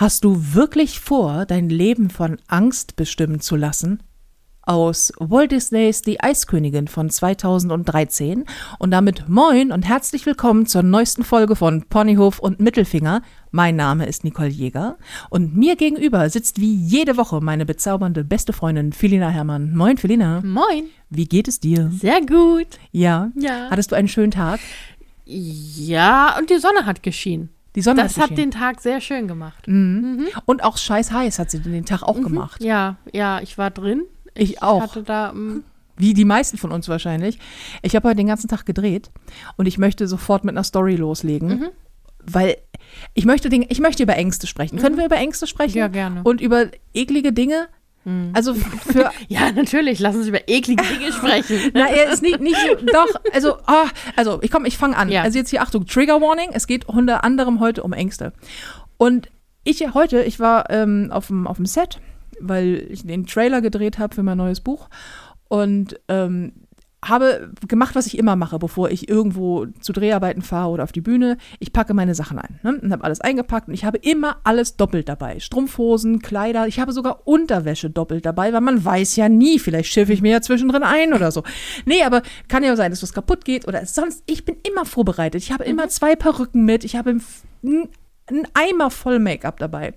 Hast du wirklich vor, dein Leben von Angst bestimmen zu lassen? Aus Walt Disneys Die Eiskönigin von 2013 und damit moin und herzlich willkommen zur neuesten Folge von Ponyhof und Mittelfinger. Mein Name ist Nicole Jäger und mir gegenüber sitzt wie jede Woche meine bezaubernde beste Freundin Felina Herrmann. Moin Felina. Moin. Wie geht es dir? Sehr gut. Ja. Ja. Hattest du einen schönen Tag? Ja, und die Sonne hat geschienen. Die Sonne Das hat hat den Tag sehr schön gemacht. Und auch scheiß heiß hat sie den Tag auch gemacht. Ja, ja, ich war drin. Ich auch. hatte da, mm, Wie die meisten von uns wahrscheinlich. Ich habe heute den ganzen Tag gedreht und ich möchte sofort mit einer Story loslegen, Mhm. weil ich möchte, den, ich möchte über Ängste sprechen. Können wir über Ängste sprechen? Mhm. Ja, gerne. Mhm. Und über eklige Dinge? Also für. ja, natürlich, lass uns über eklige Dinge sprechen. Na, er ist nicht, nicht doch, also, ah, also ich komme, ich fange an. Ja. Also jetzt hier, Achtung, Trigger Warning, es geht unter anderem heute um Ängste. Und ich heute, ich war ähm, auf dem auf dem Set, weil ich den Trailer gedreht habe für mein neues Buch und ähm, habe gemacht, was ich immer mache, bevor ich irgendwo zu Dreharbeiten fahre oder auf die Bühne. Ich packe meine Sachen ein ne? und habe alles eingepackt und ich habe immer alles doppelt dabei. Strumpfhosen, Kleider, ich habe sogar Unterwäsche doppelt dabei, weil man weiß ja nie, vielleicht schiffe ich mir ja zwischendrin ein oder so. Nee, aber kann ja sein, dass was kaputt geht oder sonst. Ich bin immer vorbereitet. Ich habe immer zwei Perücken mit. Ich habe einen einen Eimer voll Make-up dabei.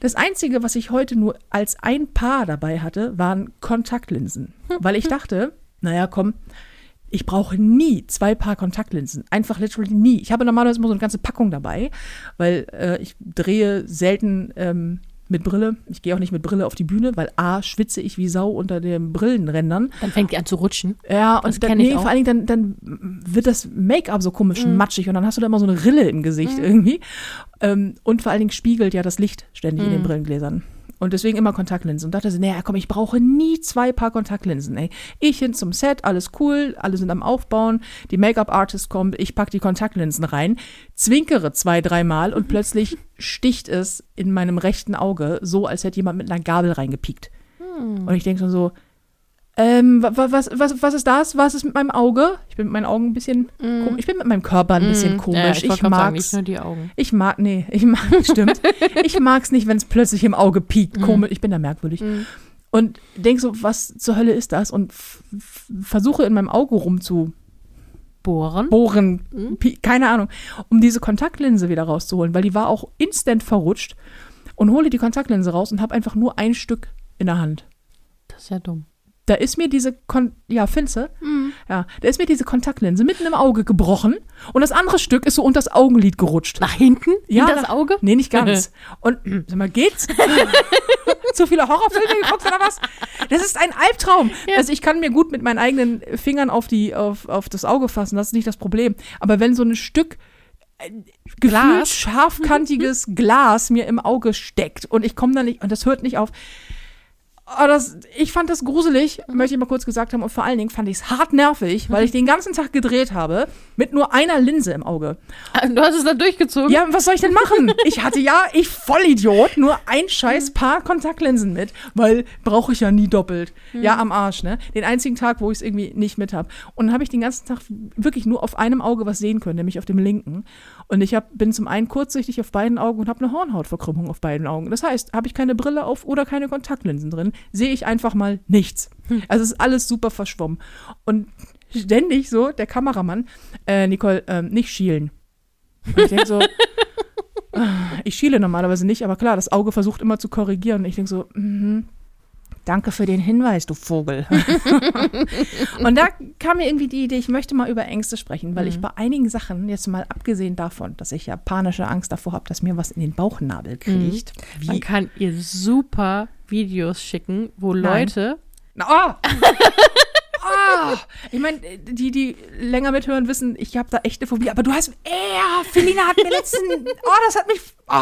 Das Einzige, was ich heute nur als ein Paar dabei hatte, waren Kontaktlinsen. Weil ich dachte, naja, komm, ich brauche nie zwei Paar Kontaktlinsen. Einfach literally nie. Ich habe normalerweise immer so eine ganze Packung dabei, weil äh, ich drehe selten ähm, mit Brille. Ich gehe auch nicht mit Brille auf die Bühne, weil A, schwitze ich wie Sau unter den Brillenrändern. Dann fängt die an zu rutschen. Ja, Das und dann, nee, vor allen Dingen dann, dann wird das Make-up so komisch Mhm. matschig und dann hast du da immer so eine Rille im Gesicht irgendwie. Ähm, und vor allen Dingen spiegelt ja das Licht ständig in den Mhm. Brillengläsern. Und deswegen immer Kontaktlinsen. Und dachte sie, naja, komm, ich brauche nie zwei Paar Kontaktlinsen. Ey. Ich hin zum Set, alles cool, alle sind am Aufbauen, die Make-up-Artist kommt, ich pack die Kontaktlinsen rein, zwinkere zwei, dreimal und plötzlich sticht es in meinem rechten Auge, so als hätte jemand mit einer Gabel reingepiekt. Und ich denke schon so, ähm, wa- wa- was, was, was ist das? Was ist mit meinem Auge? Ich bin mit meinen Augen ein bisschen komisch. Ich bin mit meinem Körper ein bisschen Mm, komisch. Ja, ich sagen, mag's. nicht nur die Augen. Ich mag, nee, ich mag, stimmt. ich mag's nicht, wenn es plötzlich im Auge piekt. Komisch, ich bin da merkwürdig. Und denk so, was zur Hölle ist das? Und versuche in meinem Auge rumzubohren, Bohren. pi- keine Ahnung, um diese Kontaktlinse wieder rauszuholen, weil die war auch instant verrutscht. Und hole die Kontaktlinse raus und habe einfach nur ein Stück in der Hand. Das ist ja dumm. Da ist mir diese, Kon ja, Finze, ja, da ist mir diese Kontaktlinse mitten im Auge gebrochen und das andere Stück ist so unter das Augenlid gerutscht. Nach hinten? Ja, in das Auge? Nee, nicht ganz. Und, sag mal, geht's? Zu viele Horrorfilme geguckt oder was? Das ist ein Albtraum. Ja. Also ich kann mir gut mit meinen eigenen Fingern auf, die, auf, auf das Auge fassen, das ist nicht das Problem. Aber wenn so ein Stück äh, Glas. scharfkantiges Glas mir im Auge steckt und ich komme da nicht, und das hört nicht auf. Oh, das, ich fand das gruselig, möchte ich mal kurz gesagt haben. Und vor allen Dingen fand ich es hart nervig, weil ich den ganzen Tag gedreht habe mit nur einer Linse im Auge. Du hast es dann durchgezogen? Ja, was soll ich denn machen? Ich hatte ja, ich Vollidiot, nur ein scheiß Paar Kontaktlinsen mit, weil brauche ich ja nie doppelt. Ja, am Arsch, ne? Den einzigen Tag, wo ich es irgendwie nicht mit habe. Und dann habe ich den ganzen Tag wirklich nur auf einem Auge was sehen können, nämlich auf dem linken. Und ich hab, bin zum einen kurzsichtig auf beiden Augen und habe eine Hornhautverkrümmung auf beiden Augen. Das heißt, habe ich keine Brille auf oder keine Kontaktlinsen drin, sehe ich einfach mal nichts. Also es ist alles super verschwommen. Und ständig so, der Kameramann, äh, Nicole, ähm, nicht schielen. Und ich denke so, ich schiele normalerweise nicht, aber klar, das Auge versucht immer zu korrigieren. Und ich denke so, mhm, danke für den Hinweis, du Vogel. und da kam mir irgendwie die Idee, ich möchte mal über Ängste sprechen, weil ich bei einigen Sachen, jetzt mal abgesehen davon, dass ich ja panische Angst davor habe, dass mir was in den Bauchnabel kriegt. Man Wie, kann ihr super Videos schicken, wo Nein. Leute. Na, oh! Ich meine, die, die länger mithören, wissen, ich habe da echte Phobie. Aber du hast, ja, Felina hat mir letzten, oh, das hat mich, oh,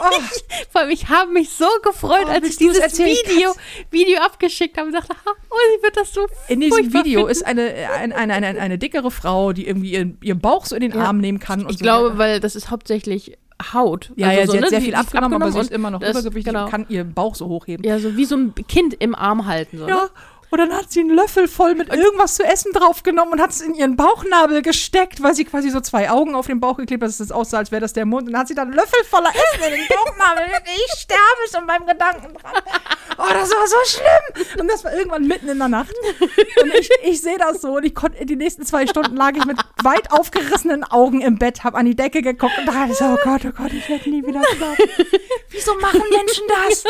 oh. Vor allem, ich habe mich so gefreut, Oh, als ich dieses? Video, Video abgeschickt habe und dachte, oh, sie wird das so In diesem Video finden. ist eine, eine, eine, eine, eine dickere Frau, die irgendwie ihren, ihren Bauch so in den Ja. Arm nehmen kann. Ich so glaube, weiter. weil das ist hauptsächlich Haut. ja, Also ja, so, sie hat ne, sehr viel ist abgenommen, aber sie ist immer noch übergewichtig genau. und kann ihren Bauch so hochheben. Ja, so wie so ein Kind im Arm halten. So, Ja, ne? Und dann hat sie einen Löffel voll mit irgendwas zu essen draufgenommen und hat es in ihren Bauchnabel gesteckt, weil sie quasi so zwei Augen auf den Bauch geklebt hat, dass es aussah, als wäre das der Mund. Und dann hat sie dann einen Löffel voller Essen in den Bauchnabel. Ich sterbe schon beim Gedanken dran. Oh, das war so schlimm. Und das war irgendwann mitten in der Nacht. Und ich, ich sehe das so und ich konnte, die nächsten zwei Stunden lag ich mit weit aufgerissenen Augen im Bett, habe an die Decke geguckt und dachte so, oh Gott, oh Gott, ich werde nie wieder schlafen. Wieso machen Menschen das?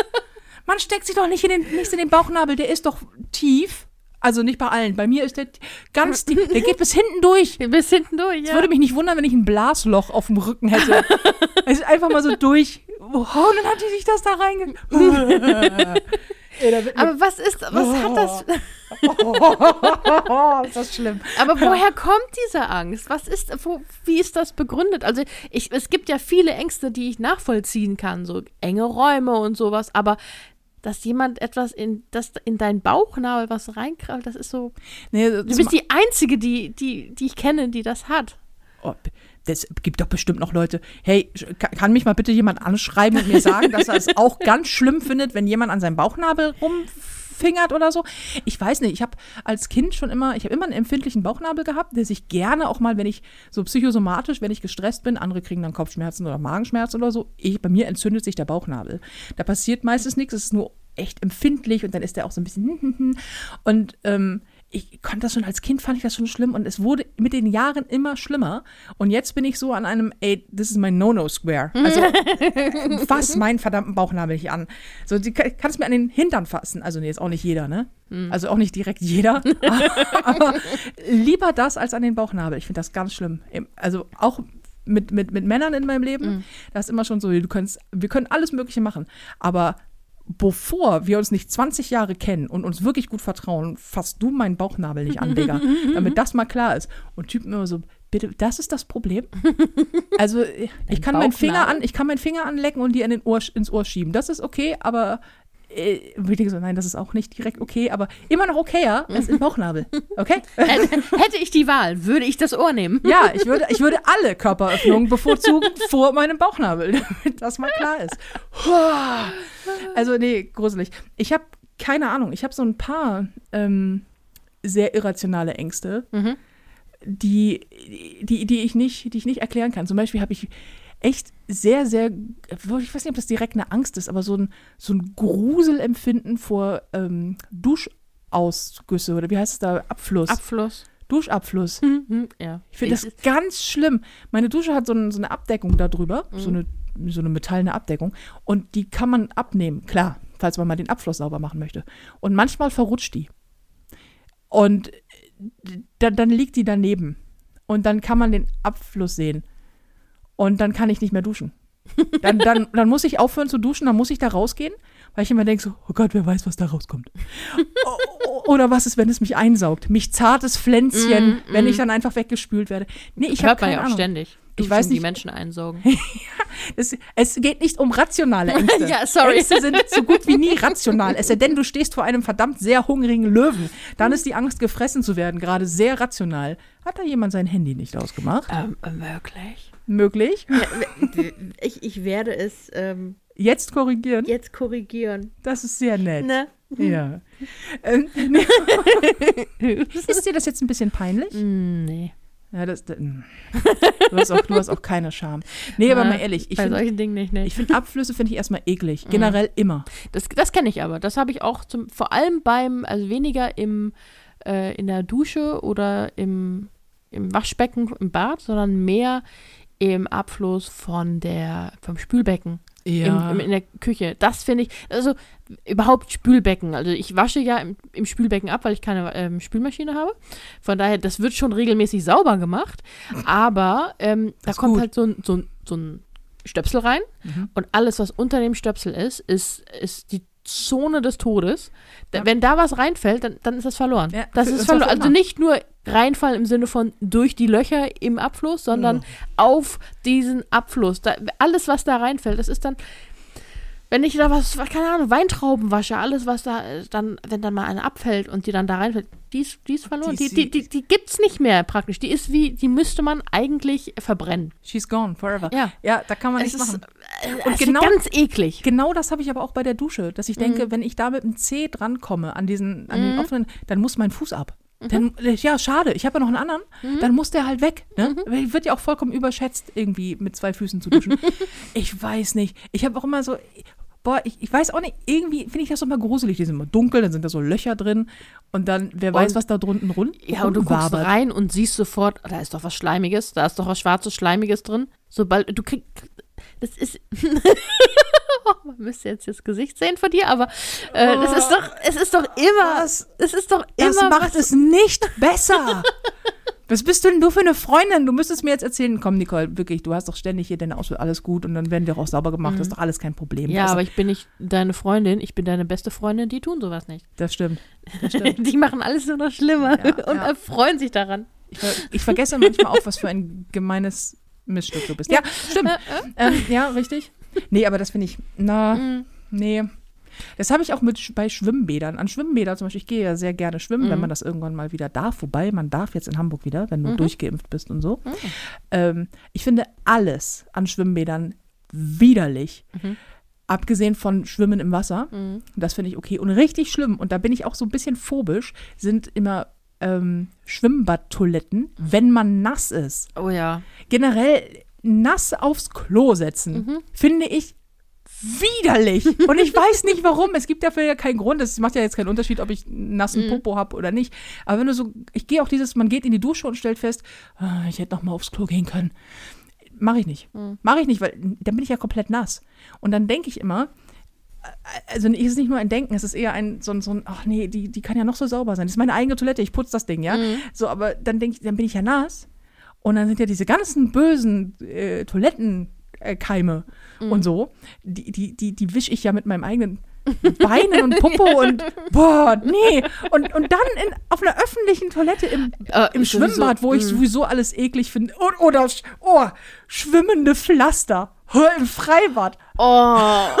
Man steckt sich doch nicht in den, nicht in den Bauchnabel, der ist doch tief. Also nicht bei allen. Bei mir ist der ganz tief. Der geht bis hinten durch. Bis hinten durch, Es ja. würde mich nicht wundern, wenn ich ein Blasloch auf dem Rücken hätte. es ist einfach mal so durch. Oh, und dann hat die sich das da reinge... Aber was ist, was hat das? oh, ist das schlimm. Aber woher kommt diese Angst? Was ist, wo, wie ist das begründet? Also ich, es gibt ja viele Ängste, die ich nachvollziehen kann, so enge Räume und sowas, aber dass jemand etwas in, das in deinen Bauchnabel was reinkrabbelt, das ist so. Nee, Du bist die Einzige, die, die, die ich kenne, die das hat. Oh, das gibt doch bestimmt noch Leute. Hey, kann mich mal bitte jemand anschreiben und mir sagen, dass er es auch ganz schlimm findet, wenn jemand an seinem Bauchnabel rumfingert oder so? Ich weiß nicht. Ich habe als Kind schon immer, ich habe immer einen empfindlichen Bauchnabel gehabt, der sich gerne auch mal, wenn ich so psychosomatisch, wenn ich gestresst bin, andere kriegen dann Kopfschmerzen oder Magenschmerzen oder so. Ich, bei mir entzündet sich der Bauchnabel. Da passiert meistens nichts. Es ist nur echt empfindlich und dann ist der auch so ein bisschen und ähm, ich konnte das schon als Kind, fand ich das schon schlimm und es wurde mit den Jahren immer schlimmer. Und jetzt bin ich so an einem, ey, this is my No-No-Square. Also fass meinen verdammten Bauchnabel nicht an. So, du kann- kannst mir an den Hintern fassen. Also, nee, ist auch nicht jeder, ne? Also auch nicht direkt jeder. Aber lieber das als an den Bauchnabel. Ich finde das ganz schlimm. Also auch mit, mit, mit Männern in meinem Leben, da ist immer schon so, du kannst, wir können alles Mögliche machen. Aber bevor wir uns nicht 20 Jahre kennen und uns wirklich gut vertrauen, fasst du meinen Bauchnabel nicht an, Digga. damit das mal klar ist. Und Typen immer so, bitte, das ist das Problem? Also, ich kann meinen Finger an, ich kann meinen Finger anlecken und dir in den Ohr, ins Ohr schieben. Das ist okay, aber äh, ich denke so, nein, das ist auch nicht direkt okay, aber immer noch okayer als im Bauchnabel. Okay? Hätte, hätte ich die Wahl, würde ich das Ohr nehmen. Ja, ich würde, ich würde alle Körperöffnungen bevorzugen vor meinem Bauchnabel, damit das mal klar ist. Also, nee, gruselig. Ich habe keine Ahnung, ich habe so ein paar ähm, sehr irrationale Ängste, Mhm. die, die, die, ich nicht, die ich nicht erklären kann. Zum Beispiel habe ich echt sehr, sehr, ich weiß nicht, ob das direkt eine Angst ist, aber so ein, so ein Gruselempfinden vor ähm, Duschausgüsse oder wie heißt es da? Abfluss. Abfluss. Dushabfluss. Mhm, ja. Ich finde das ganz schlimm. Meine Dusche hat so, ein, so eine Abdeckung da drüber, so, eine, so eine metallene Abdeckung. Und die kann man abnehmen, klar, falls man mal den Abfluss sauber machen möchte. Und manchmal verrutscht die. Und dann, dann liegt die daneben. Und dann kann man den Abfluss sehen. Und dann kann ich nicht mehr duschen. Dann, dann, dann muss ich aufhören zu duschen, dann muss ich da rausgehen, weil ich immer denke so, oh Gott, wer weiß, was da rauskommt. O- o- Oder was ist, wenn es mich einsaugt? Mich zartes Pflänzchen, Mm, wenn mm. ich dann einfach weggespült werde. Nee, ich habe keine ja auch Ahnung. ständig. Ich Duschen, weiß die nicht- Menschen einsaugen. Es, es geht nicht um rationale Ängste. Ja, sorry. Ängste sind so gut wie nie rational. Es sei denn, du stehst vor einem verdammt sehr hungrigen Löwen. Dann ist die Angst, gefressen zu werden, gerade sehr rational. Hat da jemand sein Handy nicht ausgemacht? ähm, möglich. Möglich. Ich, ich werde es ähm, Jetzt korrigieren. jetzt korrigieren. Das ist sehr nett. Ne? Ja. Ähm, ist dir das jetzt ein bisschen peinlich? Mm, nee. Ja, das, das, du, hast auch, du hast auch keine Scham. Nee, aber mal ehrlich, ich Bei finde solchen Dingen nicht, nee. ich find Abflüsse finde ich erstmal eklig. Generell immer. Das, das kenne ich aber. Das habe ich auch zum, vor allem beim, also weniger im, äh, in der Dusche oder im, im Waschbecken im Bad, sondern mehr im Abfluss von der, vom Spülbecken. Im, im, in der Küche. Das finde ich, also überhaupt Spülbecken. Also ich wasche ja im, im Spülbecken ab, weil ich keine ähm, Spülmaschine habe. Von daher, das wird schon regelmäßig sauber gemacht. Aber ähm, da kommt gut. halt so ein, so, so ein Stöpsel rein Mhm. und alles, was unter dem Stöpsel ist, ist, ist die Zone des Todes. Da, Ja. Wenn da was reinfällt, dann, dann ist das verloren. Ja, das ist verloren. Also nicht nur reinfallen im Sinne von durch die Löcher im Abfluss, sondern auf diesen Abfluss. Da, alles, was da reinfällt, das ist dann, wenn ich da was, keine Ahnung, Weintrauben wasche, alles, was da äh, dann, wenn dann mal eine abfällt und die dann da reinfällt, die ist, die ist verloren. Die Die, die, die, gibt's nicht mehr praktisch. Die ist wie, die müsste man eigentlich verbrennen. She's gone forever. Ja. Ja, da kann man Es nichts machen. Und genau- ganz eklig. Genau das habe ich aber auch bei der Dusche, dass ich denke, wenn ich da mit dem Zeh drankomme an diesen, an den offenen, dann muss mein Fuß ab. Dann, ja, schade, ich habe ja noch einen anderen, dann muss der halt weg. Ne? Weil Wird ja auch vollkommen überschätzt, irgendwie mit zwei Füßen zu duschen. ich weiß nicht. Ich habe auch immer so, boah, ich, ich weiß auch nicht, irgendwie finde ich das mal gruselig. Die sind immer dunkel, dann sind da so Löcher drin und dann, wer weiß, Und- was da drunten rund Ja, und du guckst rein und siehst sofort, da ist doch was Schleimiges, da ist doch was Schwarzes, Schleimiges drin. Sobald du kriegst, das ist, man müsste jetzt das Gesicht sehen von dir, aber äh, das ist doch, es ist doch immer, Das- es ist doch immer Das macht es nicht besser. Was bist du denn du für eine Freundin? Du müsstest mir jetzt erzählen, komm, Nicole, wirklich, du hast doch ständig hier deine Ausbildung, alles gut und dann werden die auch sauber gemacht, das ist doch alles kein Problem. Mhm. Ja, Also, aber ich bin nicht deine Freundin, ich bin deine beste Freundin, die tun sowas nicht. das stimmt. Das stimmt. Die machen alles nur noch schlimmer Ja, und ja. erfreuen sich daran. Ich, ver ich vergesse manchmal auch, was für ein gemeines Missstück du bist. Ja, stimmt. Ähm, ja, richtig. Nee, aber das finde ich, na, Mhm. nee. Das habe ich auch mit bei Schwimmbädern. An Schwimmbädern zum Beispiel, ich gehe ja sehr gerne schwimmen, Mhm. wenn man das irgendwann mal wieder darf. Wobei, man darf jetzt in Hamburg wieder, wenn du durchgeimpft bist und so. Ähm, ich finde alles an Schwimmbädern widerlich. Abgesehen von Schwimmen im Wasser. Das finde ich okay. Und richtig schlimm, und da bin ich auch so ein bisschen phobisch, sind immer ähm, Schwimmbadtoiletten, wenn man nass ist. Oh ja. Generell nass aufs Klo setzen, finde ich widerlich. Und ich weiß nicht warum. Es gibt dafür ja keinen Grund. Es macht ja jetzt keinen Unterschied, ob ich einen nassen Popo habe oder nicht. Aber wenn du so, ich gehe auch dieses, man geht in die Dusche und stellt fest, ah, ich hätte noch mal aufs Klo gehen können. Mache ich nicht. Mache ich nicht, weil dann bin ich ja komplett nass. Und dann denke ich immer, also es ist nicht nur ein Denken, es ist eher ein so ein, so ein ach nee, die, die kann ja noch so sauber sein. Das ist meine eigene Toilette, ich putze das Ding, ja. So, aber dann denke ich, dann bin ich ja nass. Und dann sind ja diese ganzen bösen äh, Toilettenkeime und so, die, die, die, die wische ich ja mit meinem eigenen Beinen und Popo und boah, nee. Und, und dann in, auf einer öffentlichen Toilette im, Äh, im sowieso, Schwimmbad, wo ich mm. sowieso alles eklig finde. Oder sch- oh, schwimmende Pflaster. Hör im Freibad. Oh,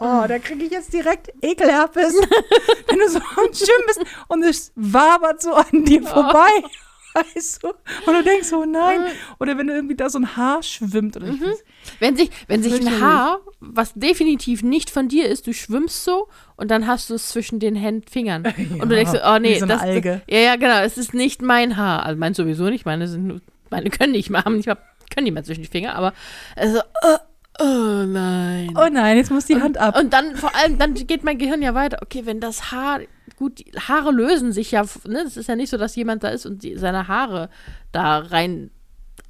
Oh, da kriege ich jetzt direkt Ekelherpes, wenn du so am Schwimmen bist und es wabert so an dir vorbei. Weißt du? Und du denkst so, nein. Oder wenn du irgendwie da so ein Haar schwimmt. Oder ich weiß, wenn sich, wenn sich ein. Haar, was definitiv nicht von dir ist, du schwimmst so und dann hast du es zwischen den Händen, Fingern. und du denkst oh nee, so das, Alge. ja, ja, genau, es ist nicht mein Haar. Also meins sowieso nicht, meine sind, nur- meine können nicht mehr, haben nicht mal, können nicht mehr zwischen die Finger, aber also, oh, oh nein. oh nein, jetzt muss die Hand ab. Und dann vor allem, dann geht mein Gehirn ja weiter. Okay, wenn das Haar, gut, die Haare lösen sich ja, ne? Das ist ja nicht so, dass jemand da ist und die, seine Haare da rein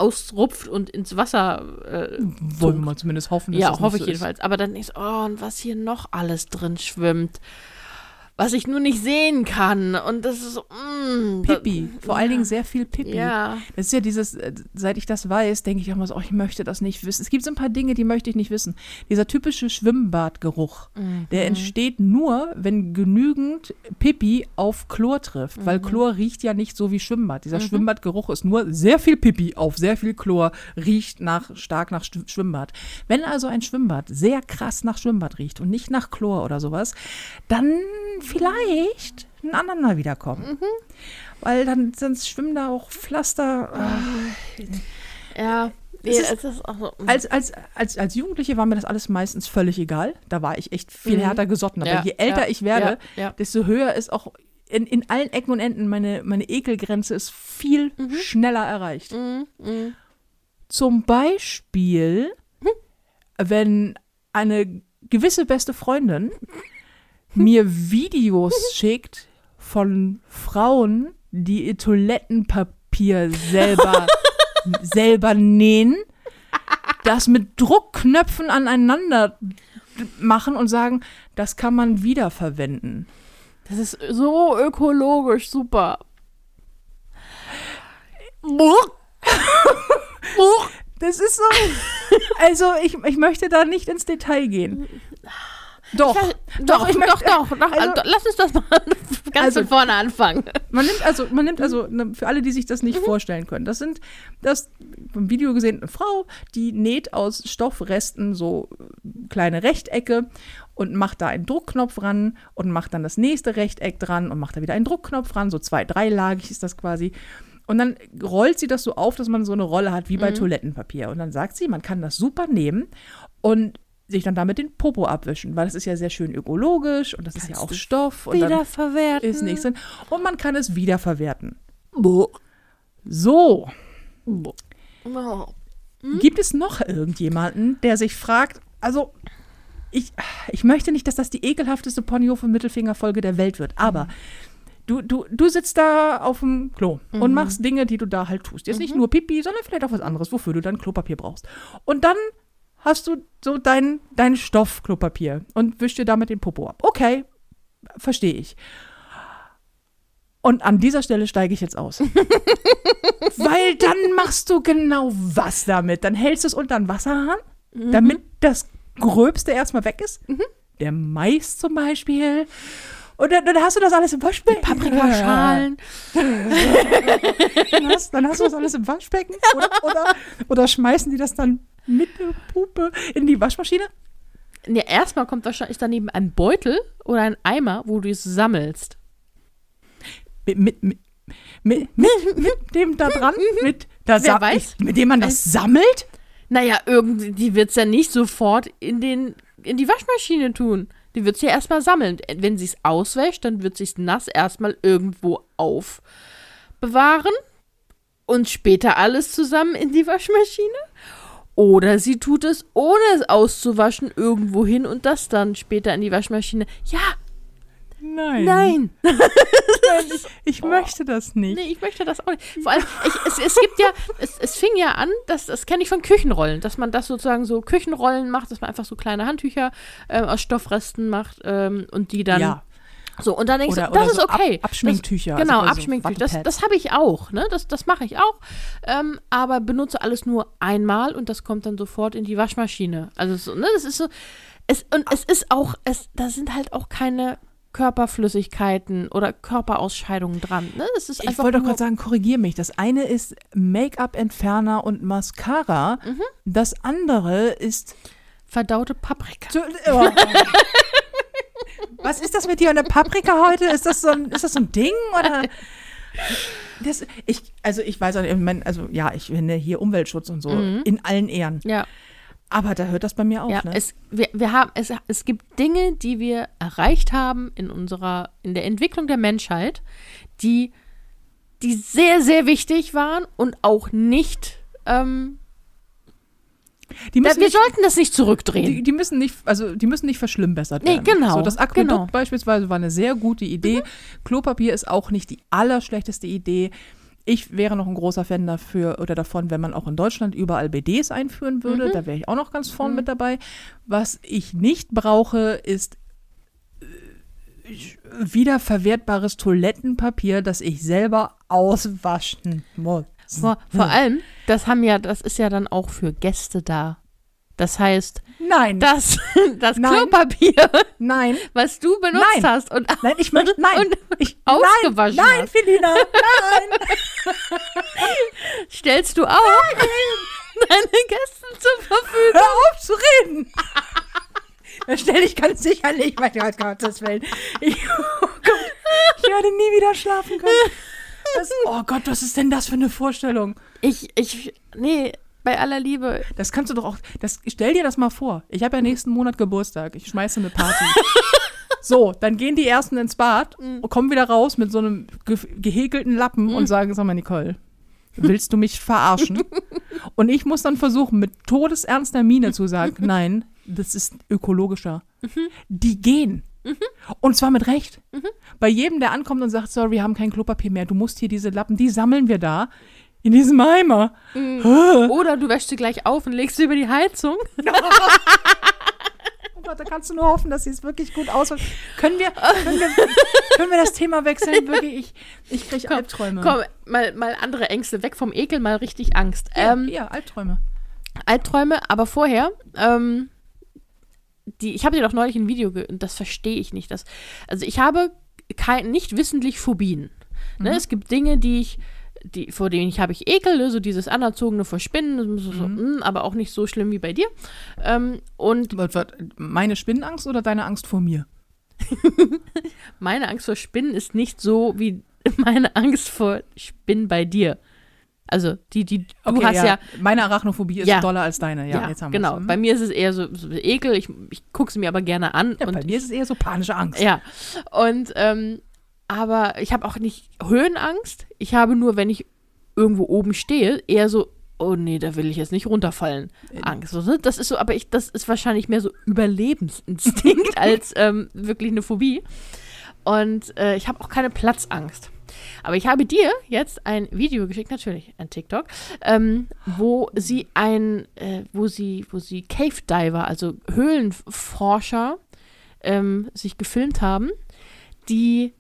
ausrupft und ins Wasser. Äh, Wollen wir mal zumindest hoffen, dass ja, das hoffe nicht ich so jedenfalls. Aber dann ist, oh, und was hier noch alles drin schwimmt. Was ich nur nicht sehen kann. Und das ist so, mm. Pipi. Vor allen Dingen sehr viel Pipi. Ja. Das ist ja dieses, äh, seit ich das weiß, denke ich auch mal so, oh, ich möchte das nicht wissen. Es gibt so ein paar Dinge, die möchte ich nicht wissen. Dieser typische Schwimmbadgeruch, Mhm. der entsteht nur, wenn genügend Pipi auf Chlor trifft. Weil Mhm. Chlor riecht ja nicht so wie Schwimmbad. Dieser Schwimmbadgeruch ist nur sehr viel Pipi auf sehr viel Chlor, riecht nach, stark nach Sch- Schwimmbad. Wenn also ein Schwimmbad sehr krass nach Schwimmbad riecht und nicht nach Chlor oder sowas, dann vielleicht ein anderen mal wiederkommen. Mhm. Weil dann sonst schwimmen da auch Pflaster. ah. Ja. Nee, ist- es ist auch so, mm. Als, als, als, als Jugendliche war mir das alles meistens völlig egal. Da war ich echt viel Mhm. härter gesotten. Aber Ja, je älter ja, ich werde, ja, desto höher ist auch in, in allen Ecken und Enden meine, meine Ekelgrenze ist viel schneller erreicht. Mm, mm. Zum Beispiel, Hm? wenn eine gewisse beste Freundin mir Videos schickt von Frauen, die ihr Toilettenpapier selber, selber nähen, das mit Druckknöpfen aneinander machen und sagen, das kann man wiederverwenden. Das ist so ökologisch super. Das ist so. Also, ich, ich möchte da nicht ins Detail gehen. Doch. Doch, ich doch, möchte- doch, doch. also- doch. Lass uns das mal ganz Also- von vorne anfangen. Man nimmt also, man nimmt also, ne, für alle, die sich das nicht vorstellen können, das sind, das im Video gesehen, eine Frau, die näht aus Stoffresten so kleine Rechtecke und macht da einen Druckknopf ran und macht dann das nächste Rechteck dran und macht da wieder einen Druckknopf ran, so zwei, dreilagig ist das quasi. Und dann rollt sie das so auf, dass man so eine Rolle hat wie bei Mhm. Toilettenpapier. Und dann sagt sie, man kann das super nehmen und sich dann damit den Popo abwischen, weil das ist ja sehr schön ökologisch und das ist ja Kannst auch Stoff und dann Wiederverwerten. ist nichts drin. Und man kann es wiederverwerten. Boah. So, Boah. Oh. gibt es noch irgendjemanden, der sich fragt, also ich, ich möchte nicht, dass das die ekelhafteste Ponyhof- und Mittelfingerfolge der Welt wird, aber du, du, du sitzt da auf dem Klo und machst Dinge, die du da halt tust. Jetzt nicht nur Pipi, sondern vielleicht auch was anderes, wofür du dann Klopapier brauchst. Und dann hast du so dein, dein Stoffklopapier und wischst dir damit den Popo ab. Okay, verstehe ich. Und an dieser Stelle steige ich jetzt aus. Weil dann machst du genau was damit. Dann hältst du es unter den Wasserhahn, damit das Gröbste erstmal weg ist. Der Mais zum Beispiel. Und dann, dann hast du das alles im Waschbecken. Paprikaschalen. Dann hast, dann hast du das alles im Waschbecken. Oder, oder, oder schmeißen die das dann mit der Puppe in die Waschmaschine? Ja, erstmal kommt wahrscheinlich daneben ein Beutel oder ein Eimer, wo du es sammelst. Mit, mit, mit, mit, mit, dem da dran? Mit, da Wer weiß? mit dem man das sammelt? Naja, irgendwie, die wird es ja nicht sofort in, den, in die Waschmaschine tun. Die wird es ja erstmal sammeln. Wenn sie es auswäscht, dann wird sie es nass erstmal irgendwo aufbewahren und später alles zusammen in die Waschmaschine. Oder sie tut es, ohne es auszuwaschen, irgendwo hin und das dann später in die Waschmaschine. Ja, Nein. nein. Ich, ich möchte das nicht. Nee, ich möchte das auch nicht. Vor allem, ich, es, es gibt ja, es, es fing ja an, das, das kenne ich von Küchenrollen, dass man das sozusagen so Küchenrollen macht, dass man einfach so kleine Handtücher ähm, aus Stoffresten macht ähm, und die dann ja. so und dann denkst Oder, du, das oder ist so okay. Ab, Abschminktücher. Das, genau, also so Abschminktücher. Das, Wattepads. das habe ich auch, ne? Das, das mache ich auch. Ähm, aber benutze alles nur einmal und das kommt dann sofort in die Waschmaschine. Also so, ne, das ist so. Es, und es ist auch, es, da sind halt auch keine Körperflüssigkeiten oder Körperausscheidungen dran. Ne? Das ist Ich wollte doch gerade sagen, korrigier mich. Das eine ist Make-up-Entferner und Mascara. Mhm. Das andere ist. verdaute Paprika. So, oh. Was ist das mit dir und der Paprika heute? Ist das so ein, ist das so ein Ding oder? Das, ich, also ich weiß auch nicht, ich mein, also ja, ich finde hier Umweltschutz und so in allen Ehren. Ja, Aber da hört das bei mir auf, ja. ne? Es, wir, wir haben, es, es gibt Dinge, die wir erreicht haben in unserer, in der Entwicklung der Menschheit, die, die sehr, sehr wichtig waren und auch nicht, ähm, da, wir nicht, sollten das nicht zurückdrehen. die, die müssen nicht, also die müssen nicht verschlimmbessert Nee, werden. genau, So, das Aquädukt genau. beispielsweise war eine sehr gute Idee. Klopapier ist auch nicht die allerschlechteste Idee. Ich wäre noch ein großer Fan dafür oder davon, wenn man auch in Deutschland überall BDs einführen würde. Mhm. Da wäre ich auch noch ganz vorn mit dabei. Was ich nicht brauche, ist äh, wiederverwertbares Toilettenpapier, das ich selber auswaschen muss. vor, vor allem, das haben ja, das ist ja dann auch für Gäste da. Das heißt, Nein, das, das Nein. Klopapier, nein, was du benutzt Nein. hast und nein, ich möchte, nein, Und ich, ausgewaschen nein, nein, hast. Felina, nein. stellst du auch deine Gäste zur Verfügung. Hör auf zu reden! Das stelle ich ganz sicher nicht, mein Gott, Gottes Willen. Ich, oh Gott, ich werde nie wieder schlafen können. Das, oh Gott, was ist denn das für eine Vorstellung? Ich, ich, nee, bei aller Liebe. Das kannst du doch auch. Das, stell dir das mal vor. Ich habe ja nächsten Monat Geburtstag. Ich schmeiße eine Party. So, dann gehen die ersten ins Bad und kommen wieder raus mit so einem ge gehäkelten Lappen und sagen, sag mal, Nicole, willst du mich verarschen? und ich muss dann versuchen, mit todesernster Miene zu sagen, nein, das ist ökologischer. Die gehen. Und zwar mit Recht. Bei jedem, der ankommt und sagt, sorry, wir haben kein Klopapier mehr, du musst hier diese Lappen, die sammeln wir da in diesem Eimer. Oder du wäschst sie gleich auf und legst sie über die Heizung. Oh Gott, da kannst du nur hoffen, dass sie es wirklich gut auswählt. Können wir, können wir, können wir das Thema wechseln? Wirklich, ich, ich kriege Albträume. Komm, mal, mal andere Ängste, weg vom Ekel, mal richtig Angst. Ja, Ähm, ja, Albträume. Albträume, aber vorher, ähm, die, ich habe dir doch neulich ein Video, ge und das verstehe ich nicht. Das, also ich habe kein, nicht wissentlich Phobien. Ne? Es gibt Dinge, die ich, die, vor denen ich habe ich Ekel, ne? so dieses anerzogene vor Spinnen, so, so, mm, aber auch nicht so schlimm wie bei dir. Ähm, und meine Spinnenangst oder deine Angst vor mir? meine Angst vor Spinnen ist nicht so wie meine Angst vor Spinnen bei dir. Also die, die du Okay, hast ja, Meine Arachnophobie ist Ja. doller als deine. Ja, ja, jetzt haben genau. wir's. Bei mir ist es eher so, so Ekel. Ich, ich gucke sie mir aber gerne an. Ja, und bei mir ist es eher so panische Angst. Ja, und ähm, aber ich habe auch nicht Höhenangst. Ich habe nur, wenn ich irgendwo oben stehe, eher so, oh nee, da will ich jetzt nicht runterfallen. Äh, Angst. Ne? Das ist so, aber ich, das ist wahrscheinlich mehr so Überlebensinstinkt als ähm, wirklich eine Phobie. Und äh, ich habe auch keine Platzangst. Aber ich habe dir jetzt ein Video geschickt, natürlich ein TikTok, ähm, wo sie ein, äh, wo sie, wo sie Cave Diver, also Höhlenforscher, ähm, sich gefilmt haben, die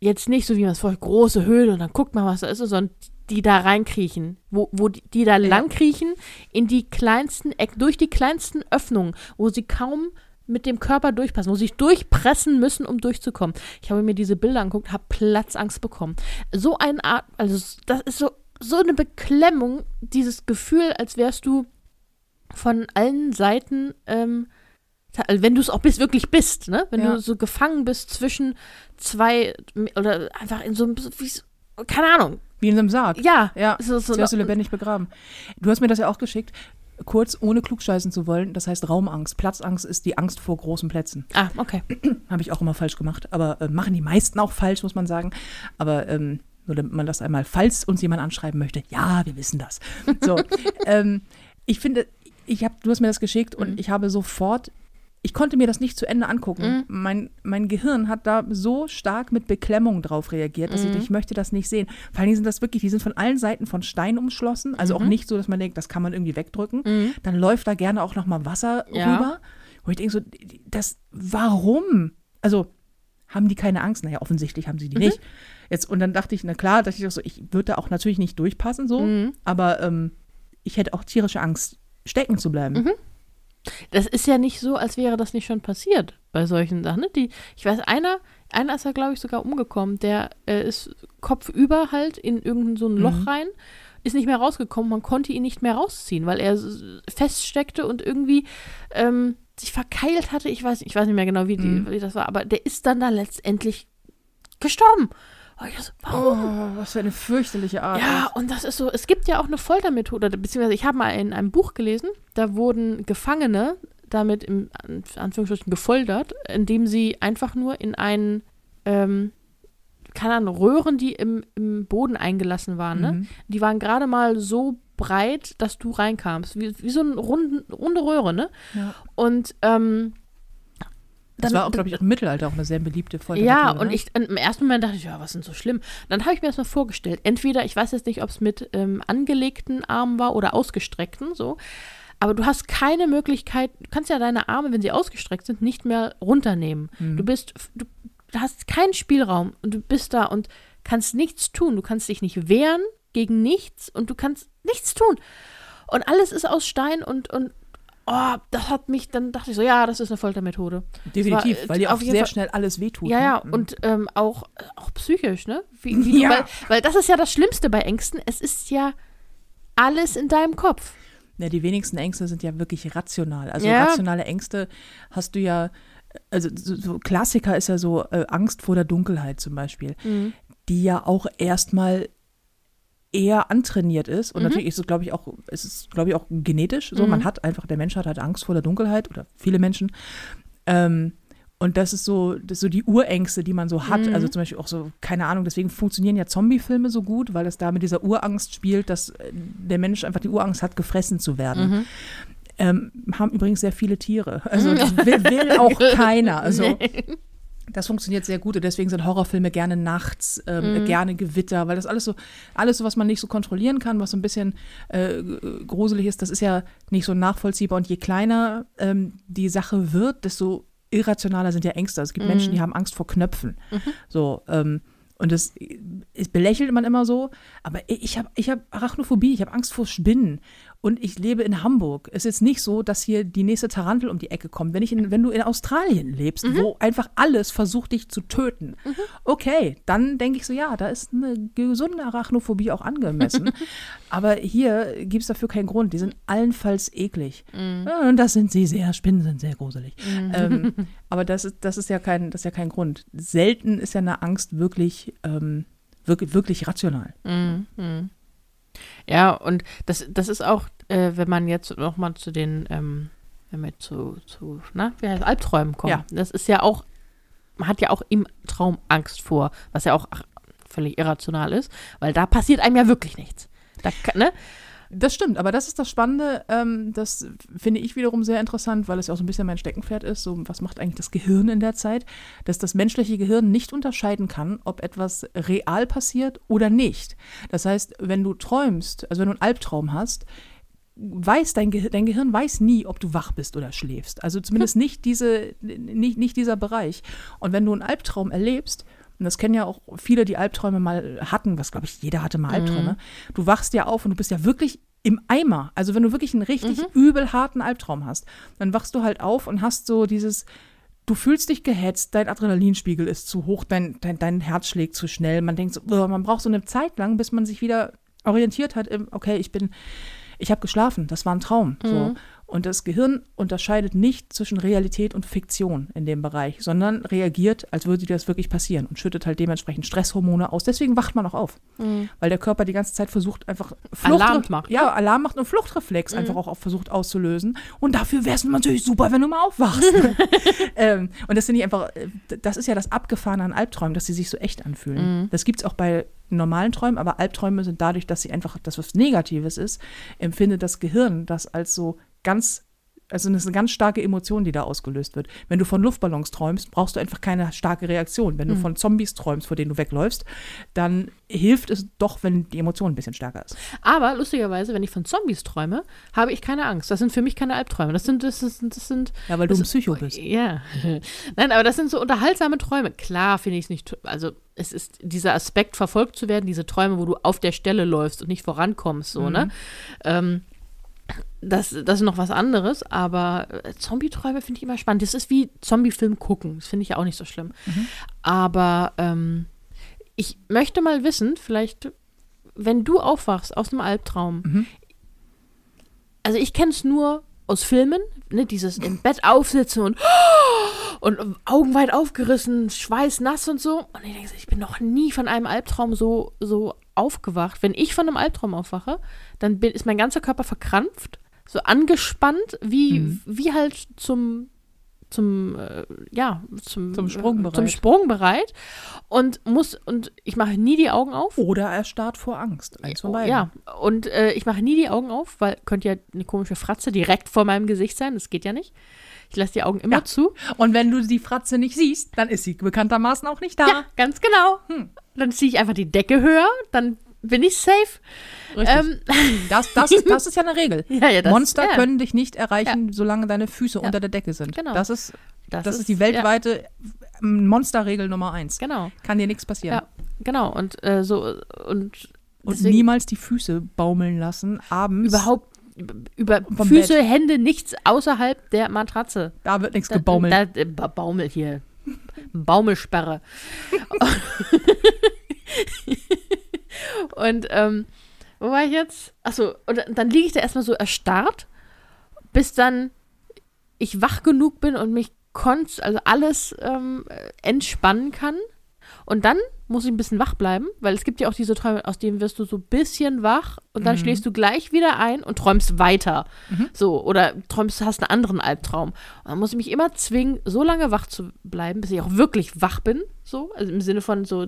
jetzt nicht so wie man es vorher, große Höhle und dann guckt man, was da ist, sondern die da reinkriechen, wo, wo die, die da langkriechen in die kleinsten Ecken, durch die kleinsten Öffnungen, wo sie kaum mit dem Körper durchpassen, wo sie sich durchpressen müssen, um durchzukommen. Ich habe mir diese Bilder angeguckt, habe Platzangst bekommen. So eine Art, also das ist so, so eine Beklemmung, dieses Gefühl, als wärst du von allen Seiten, ähm, wenn du es auch bist, wirklich bist, ne? Wenn Ja. du so gefangen bist zwischen zwei oder einfach in so einem, keine Ahnung, Wie in so einem Sarg. ja, Ja, so, so wärst du lebendig begraben. Du hast mir das ja auch geschickt, kurz ohne klugscheißen zu wollen. Das heißt Raumangst. Platzangst ist die Angst vor großen Plätzen. Ah, okay. Habe ich auch immer falsch gemacht. Aber äh, machen die meisten auch falsch, muss man sagen. Aber ähm, nur damit man das einmal, falls uns jemand anschreiben möchte, ja, wir wissen das. So, ähm, ich finde, ich hab, du hast mir das geschickt und Mhm. ich habe sofort, ich konnte mir das nicht zu Ende angucken. Mhm. Mein, mein Gehirn hat da so stark mit Beklemmung drauf reagiert, dass Mhm. ich, ich möchte das nicht sehen. Vor allen Dingen sind das wirklich, die sind von allen Seiten von Stein umschlossen. Also auch Mhm. nicht so, dass man denkt, das kann man irgendwie wegdrücken. Mhm. Dann läuft da gerne auch noch mal Wasser Ja. rüber. Wo ich denke so, das, warum? Also, haben die keine Angst? Naja, offensichtlich haben sie die Mhm. nicht. Jetzt, und dann dachte ich, na klar, dachte ich auch so, ich würde da auch natürlich nicht durchpassen so, Mhm. aber ähm, ich hätte auch tierische Angst, stecken zu bleiben. Mhm. Das ist ja nicht so, als wäre das nicht schon passiert bei solchen Sachen. Ne? Die, ich weiß, einer, einer ist ja, glaube ich, sogar umgekommen. Der äh, ist kopfüber halt in irgendein so ein Loch Mhm. rein, ist nicht mehr rausgekommen. Man konnte ihn nicht mehr rausziehen, weil er feststeckte und irgendwie ähm, sich verkeilt hatte. Ich weiß, ich weiß nicht mehr genau, wie, die, Mhm. wie das war, aber der ist dann da letztendlich gestorben. Ich so, warum? Oh, was für eine fürchterliche Art. Ja, und das ist so, es gibt ja auch eine Foltermethode, beziehungsweise ich habe mal in einem Buch gelesen, da wurden Gefangene damit im An- Anführungsstrichen gefoltert, indem sie einfach nur in einen, ähm, keine Ahnung, Röhren, die im, im Boden eingelassen waren, ne? Mhm. Die waren gerade mal so breit, dass du reinkamst. Wie, wie so eine runden, runde Röhre, ne? Ja. Und ähm, Das dann- war auch, glaube ich, auch im Mittelalter auch eine sehr beliebte Folge. ja, und ich im ersten Moment dachte ich, ja, was ist denn so schlimm? Dann habe ich mir das mal vorgestellt. Entweder, ich weiß jetzt nicht, ob es mit ähm, angelegten Armen war oder ausgestreckten, so. Aber du hast keine Möglichkeit, du kannst ja deine Arme, wenn sie ausgestreckt sind, nicht mehr runternehmen. Mhm. Du bist, du hast keinen Spielraum und du bist da und kannst nichts tun. Du kannst dich nicht wehren gegen nichts und du kannst nichts tun. Und alles ist aus Stein und, und oh, das hat mich, dann dachte ich so, ja, das ist eine Foltermethode. Definitiv, war, äh, weil dir auch sehr Fall- schnell alles wehtut. Ja, ne? ja, Mhm. und ähm, auch, auch psychisch, ne? Wie, wie Ja. Du, weil, weil das ist ja das Schlimmste bei Ängsten. Es ist ja alles in deinem Kopf. Ja, die wenigsten Ängste sind ja wirklich rational. Also Ja. rationale Ängste hast du ja, also so, so Klassiker ist ja so äh, Angst vor der Dunkelheit zum Beispiel, die ja auch erstmal eher antrainiert ist und Mhm. natürlich ist es glaube ich auch es ist glaube ich auch genetisch so Mhm. man hat einfach der Mensch hat halt Angst vor der Dunkelheit oder viele Menschen ähm, und das ist so das ist so die Urängste die man so hat Mhm. also zum Beispiel auch so keine Ahnung deswegen funktionieren ja Zombiefilme so gut weil es da mit dieser Urangst spielt dass äh, der Mensch einfach die Urangst hat gefressen zu werden Mhm. ähm, haben übrigens sehr viele Tiere. Also das will, will auch keiner. Also das funktioniert sehr gut und deswegen sind Horrorfilme gerne nachts, ähm, Mhm. gerne Gewitter, weil das alles so, alles so, was man nicht so kontrollieren kann, was so ein bisschen äh, gruselig ist, das ist ja nicht so nachvollziehbar. Und je kleiner ähm, die Sache wird, desto irrationaler sind ja Ängste. Also es gibt Mhm. Menschen, die haben Angst vor Knöpfen. So, ähm, und das ist, belächelt man immer so, aber ich habe ich hab Arachnophobie, ich habe Angst vor Spinnen und ich lebe in Hamburg. Es ist nicht so, dass hier die nächste Tarantel um die Ecke kommt. Wenn, ich in, wenn du in Australien lebst, wo einfach alles versucht, dich zu töten, okay, dann denke ich so, ja, da ist eine gesunde Arachnophobie auch angemessen. aber hier gibt es dafür keinen Grund. Die sind allenfalls eklig. Ja, Und das sind sie sehr, Spinnen sind sehr gruselig. Ähm, aber das ist, das ist ja kein, das ist ja kein Grund. Selten ist ja eine Angst wirklich ähm, wirklich, wirklich rational. Mhm. Ja, und das, das ist auch, äh, wenn man jetzt nochmal zu den, ähm, wenn wir zu, zu, na, wie heißt Albträumen kommen. Ja. Das ist ja auch, man hat ja auch im Traum Angst vor, was ja auch ach, völlig irrational ist, weil da passiert einem ja wirklich nichts. Da, ne? Das stimmt, aber das ist das Spannende. Ähm, das finde ich wiederum sehr interessant, weil es ja auch so ein bisschen mein Steckenpferd ist. So, was macht eigentlich das Gehirn in der Zeit? Dass das menschliche Gehirn nicht unterscheiden kann, ob etwas real passiert oder nicht. Das heißt, wenn du träumst, also wenn du einen Albtraum hast, weiß dein, Ge dein Gehirn weiß nie, ob du wach bist oder schläfst. Also zumindest nicht, diese, nicht, nicht dieser Bereich. Und wenn du einen Albtraum erlebst, und das kennen ja auch viele, die Albträume mal hatten, was glaube ich, jeder hatte mal Albträume, du wachst ja auf und du bist ja wirklich im Eimer. Also wenn du wirklich einen richtig übel harten Albtraum hast, dann wachst du halt auf und hast so dieses, du fühlst dich gehetzt, dein Adrenalinspiegel ist zu hoch, dein, dein, dein Herz schlägt zu schnell. Man denkt so, "Ugh", man braucht so eine Zeit lang, bis man sich wieder orientiert hat im, okay, ich bin, ich habe geschlafen, das war ein Traum. So. Und das Gehirn unterscheidet nicht zwischen Realität und Fiktion in dem Bereich, sondern reagiert, als würde das wirklich passieren und schüttet halt dementsprechend Stresshormone aus. Deswegen wacht man auch auf, weil der Körper die ganze Zeit versucht, einfach Alarm macht, Ja, Alarm macht und Fluchtreflex einfach auch, auch versucht auszulösen. Und dafür wäre es natürlich super, wenn du mal aufwachst. ähm, und das finde ich einfach, äh, das ist ja das Abgefahrene an Albträumen, dass sie sich so echt anfühlen. Das gibt es auch bei normalen Träumen, aber Albträume sind dadurch, dass sie einfach das was Negatives ist, empfindet das Gehirn das als so ganz, also das ist eine ganz starke Emotion, die da ausgelöst wird. Wenn du von Luftballons träumst, brauchst du einfach keine starke Reaktion. Wenn du von Zombies träumst, vor denen du wegläufst, dann hilft es doch, wenn die Emotion ein bisschen stärker ist. Aber lustigerweise, wenn ich von Zombies träume, habe ich keine Angst. Das sind für mich keine Albträume. Das sind, das sind, das sind Ja, weil du das ein Psycho bist. Ja. Nein, aber das sind so unterhaltsame Träume. Klar finde ich es nicht, also es ist dieser Aspekt, verfolgt zu werden, diese Träume, wo du auf der Stelle läufst und nicht vorankommst, so, ne? Ähm, das, das ist noch was anderes, aber äh, Zombie-Träume finde ich immer spannend. Das ist wie Zombie-Film gucken. Das finde ich ja auch nicht so schlimm. Aber ähm, ich möchte mal wissen, vielleicht, wenn du aufwachst aus einem Albtraum, also ich kenne es nur aus Filmen, ne, dieses im Bett aufsitzen und, und Augen weit aufgerissen, Schweiß nass und so. Und ich denke, ich bin noch nie von einem Albtraum so, so aufgewacht. Wenn ich von einem Albtraum aufwache, dann bin, ist mein ganzer Körper verkrampft, so angespannt, wie, wie halt zum zum äh, ja zum Zum Sprung äh, bereit. zum Sprung bereit und muss und ich mache nie die Augen auf Oder er starrt vor Angst. Eins von beiden. ja, und äh, ich mache nie die Augen auf, weil könnte ja eine komische Fratze direkt vor meinem Gesicht sein. Das geht ja nicht. Ich lasse die Augen immer Ja. zu. Und wenn du die Fratze nicht siehst, dann ist sie bekanntermaßen auch nicht da. Ja, ganz genau. Dann ziehe ich einfach die Decke höher, dann bin ich safe. Ähm, Das, das, das ist ja eine Regel. Ja, ja, das- Monster ja. können dich nicht erreichen, solange deine Füße unter der Decke sind. Genau. Das, ist, Das das, ist, ist- die weltweite Monsterregel Nummer eins. genau. Kann dir nichts passieren. Ja, genau. Und äh, so und, Und niemals die Füße baumeln lassen, abends. überhaupt über Füße, Hände, nichts außerhalb der Matratze. Da wird nichts Da- gebaumelt. Da, da, ba- Baumel hier. Baumelsperre. und ähm, wo war ich jetzt? Achso, und dann liege ich da erstmal so erstarrt, bis dann ich wach genug bin und mich konst, also alles ähm, äh, entspannen kann. Und dann muss ich ein bisschen wach bleiben, weil es gibt ja auch diese Träume, aus denen wirst du so ein bisschen wach und dann schläfst du gleich wieder ein und träumst weiter. So, oder träumst, hast einen anderen Albtraum. Und dann muss ich mich immer zwingen, so lange wach zu bleiben, bis ich auch wirklich wach bin. So, also im Sinne von so,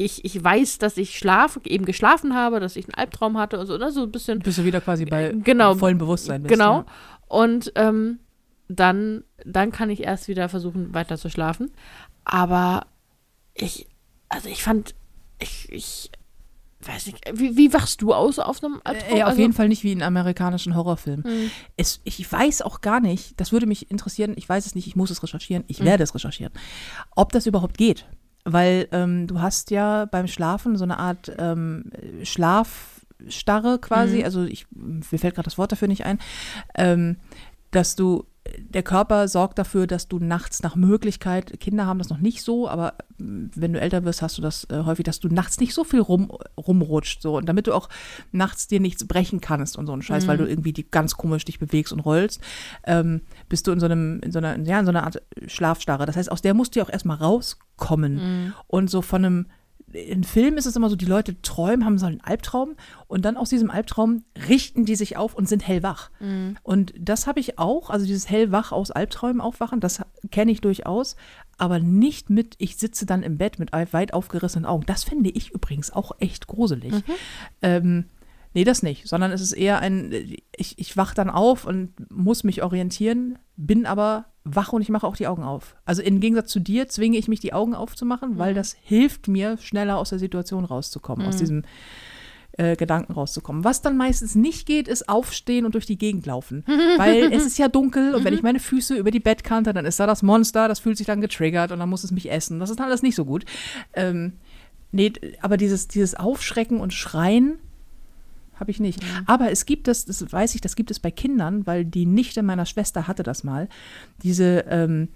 ich, ich weiß, dass ich schlaf, eben geschlafen habe, dass ich einen Albtraum hatte und so, ne? so ein bisschen. Bist du wieder quasi bei Genau. vollem Bewusstsein bist. Genau. Ja. Und ähm, dann, dann kann ich erst wieder versuchen, weiter zu schlafen. Aber ich, also ich fand, ich, ich weiß nicht, wie, wie wachst du aus auf einem Albtraum? Äh, auf Also- jeden Fall nicht wie in amerikanischen Horrorfilmen. Hm. Es, ich weiß auch gar nicht, das würde mich interessieren, ich weiß es nicht, ich muss es recherchieren, ich werde es recherchieren, ob das überhaupt geht. Weil ähm, du hast ja beim Schlafen so eine Art ähm, Schlafstarre quasi, Mhm. also ich, mir fällt gerade das Wort dafür nicht ein, ähm, dass du, der Körper sorgt dafür, dass du nachts nach Möglichkeit, Kinder haben das noch nicht so, aber mm, wenn du älter wirst, hast du das äh, häufig, dass du nachts nicht so viel rum, rumrutscht, so, und damit du auch nachts dir nichts brechen kannst und so einen Scheiß, weil du irgendwie die ganz komisch dich bewegst und rollst, ähm, bist du in so einem, in so einer, ja, in so einer Art Schlafstarre. Das heißt, aus der musst du ja auch erstmal rauskommen. Und so von einem in Filmen ist es immer so, die Leute träumen, haben so einen Albtraum und dann aus diesem Albtraum richten die sich auf und sind hellwach. Und das habe ich auch, also dieses hellwach aus Albträumen aufwachen, das kenne ich durchaus, aber nicht mit, ich sitze dann im Bett mit weit aufgerissenen Augen. Das finde ich übrigens auch echt gruselig. Ähm, nee, das nicht, sondern es ist eher ein, ich, ich wach dann auf und muss mich orientieren, bin aber wach und ich mache auch die Augen auf. Also im Gegensatz zu dir zwinge ich mich, die Augen aufzumachen, weil das hilft mir, schneller aus der Situation rauszukommen, aus diesem äh, Gedanken rauszukommen. Was dann meistens nicht geht, ist aufstehen und durch die Gegend laufen. Weil es ist ja dunkel und wenn ich meine Füße über die Bettkante, dann ist da das Monster, das fühlt sich dann getriggert und dann muss es mich essen. Das ist alles nicht so gut. Ähm, nee, aber dieses, dieses Aufschrecken und Schreien habe ich nicht. Aber es gibt das, das weiß ich, das gibt es bei Kindern, weil die Nichte meiner Schwester hatte das mal. Diese ähm,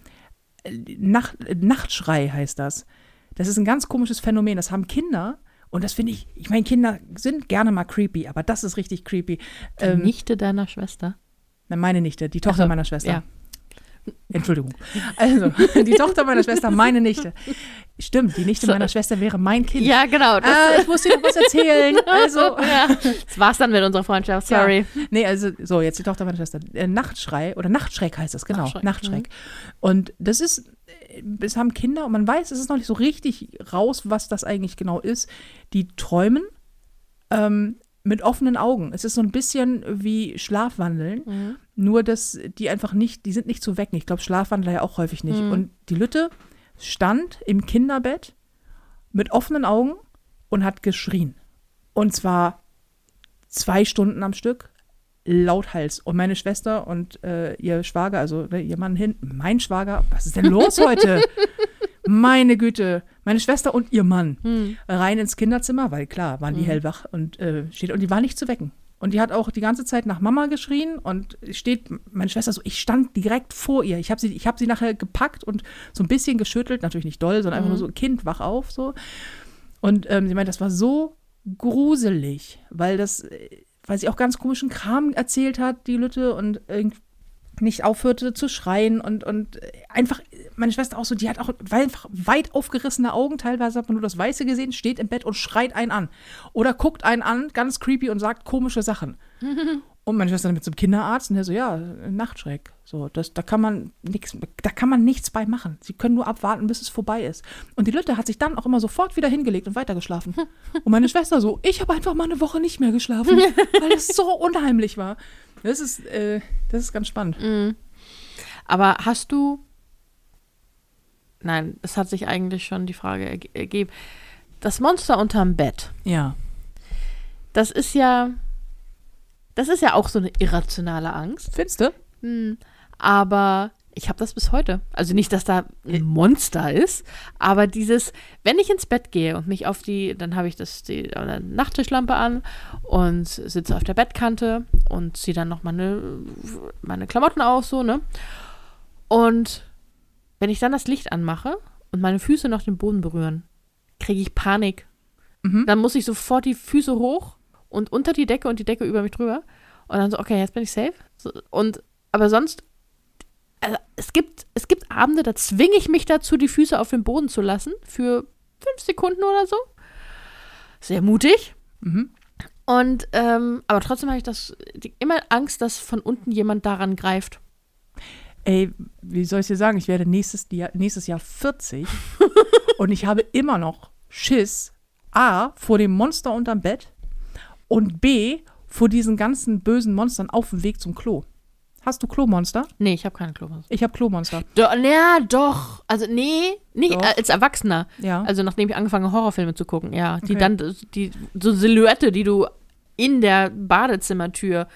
Nacht, Nachtschrei heißt das. Das ist ein ganz komisches Phänomen. Das haben Kinder. Und das finde ich, ich meine, Kinder sind gerne mal creepy, aber das ist richtig creepy. Die Ähm, Nichte deiner Schwester. Nein, meine Nichte, die Tochter Ach so, meiner Schwester. ja. Entschuldigung. Also, die Tochter meiner Schwester, meine Nichte. Stimmt, die Nichte So. meiner Schwester wäre mein Kind. Ja, genau. Ah, ich muss dir noch was erzählen. Also, ja, das war's dann mit unserer Freundschaft. Sorry. Ja. Nee, also so, jetzt die Tochter meiner Schwester. Äh, Nachtschrei oder Nachtschreck heißt das, genau. Nachtschreck, Nachtschreck. Und das ist, äh, es haben Kinder und man weiß, es ist noch nicht so richtig raus, was das eigentlich genau ist. Die träumen ähm, mit offenen Augen. Es ist so ein bisschen wie Schlafwandeln, Mhm. nur dass die einfach nicht, die sind nicht zu wecken. Ich glaube, Schlafwandler ja auch häufig nicht. Mhm. Und die Lütte stand im Kinderbett mit offenen Augen und hat geschrien. Und zwar zwei Stunden am Stück, lauthals. Und meine Schwester und äh, ihr Schwager, also ne, ihr Mann hin, mein Schwager, was ist denn los heute? Meine Güte, meine Schwester und ihr Mann Hm. rein ins Kinderzimmer, weil klar, waren die hellwach und äh, steht und die war nicht zu wecken. Und die hat auch die ganze Zeit nach Mama geschrien und steht meine Schwester so, ich stand direkt vor ihr. Ich habe sie, ich habe sie nachher gepackt und so ein bisschen geschüttelt, natürlich nicht doll, sondern einfach nur so Kind wach auf so. Und ähm, sie meint, das war so gruselig, weil das, äh, weil sie auch ganz komischen Kram erzählt hat, die Lütte und irgendwie nicht aufhörte zu schreien und, und einfach, meine Schwester auch so, die hat auch einfach weit aufgerissene Augen, teilweise hat man nur das Weiße gesehen, steht im Bett und schreit einen an. Oder guckt einen an, ganz creepy und sagt komische Sachen. Und meine Schwester mit zum Kinderarzt und der so, ja, Nachtschreck. So, das, da kann man nichts, da kann man nichts bei machen. Sie können nur abwarten, bis es vorbei ist. Und die Lütte hat sich dann auch immer sofort wieder hingelegt und weitergeschlafen. Und meine Schwester so, ich habe einfach mal eine Woche nicht mehr geschlafen, weil es so unheimlich war. Das ist, äh, das ist ganz spannend. Aber hast du. Nein, es hat sich eigentlich schon die Frage erge- ergeben. Das Monster unterm Bett, Ja. das ist ja. Das ist ja auch so eine irrationale Angst. Findest du? Hm, aber ich habe das bis heute. Also nicht, dass da ein Monster ist, aber dieses, wenn ich ins Bett gehe und mich auf die, dann habe ich das die Nachttischlampe an und sitze auf der Bettkante und ziehe dann noch meine, meine Klamotten aus, so, ne? Und wenn ich dann das Licht anmache und meine Füße noch den Boden berühren, kriege ich Panik. Mhm. Dann muss ich sofort die Füße hoch und unter die Decke und die Decke über mich drüber. Und dann so, okay, jetzt bin ich safe. So, und aber sonst, also es gibt, es gibt Abende, da zwinge ich mich dazu, die Füße auf den Boden zu lassen für fünf Sekunden oder so. Sehr mutig. Mhm. Und ähm, aber trotzdem habe ich das die, immer Angst, dass von unten jemand daran greift. Ey, wie soll ich dir sagen? Ich werde nächstes Jahr, nächstes Jahr 40 und ich habe immer noch Schiss. A, vor dem Monster unterm Bett und B, vor diesen ganzen bösen Monstern auf dem Weg zum Klo. Hast du Klomonster? Nee, ich habe keine Klopapier. Ich habe Klomonster. Do, ja, doch. Also nee, nicht Doch. als Erwachsener. Ja. Also nachdem ich angefangen habe, Horrorfilme zu gucken, ja. Die Okay. dann, die, so Silhouette, die du in der Badezimmertür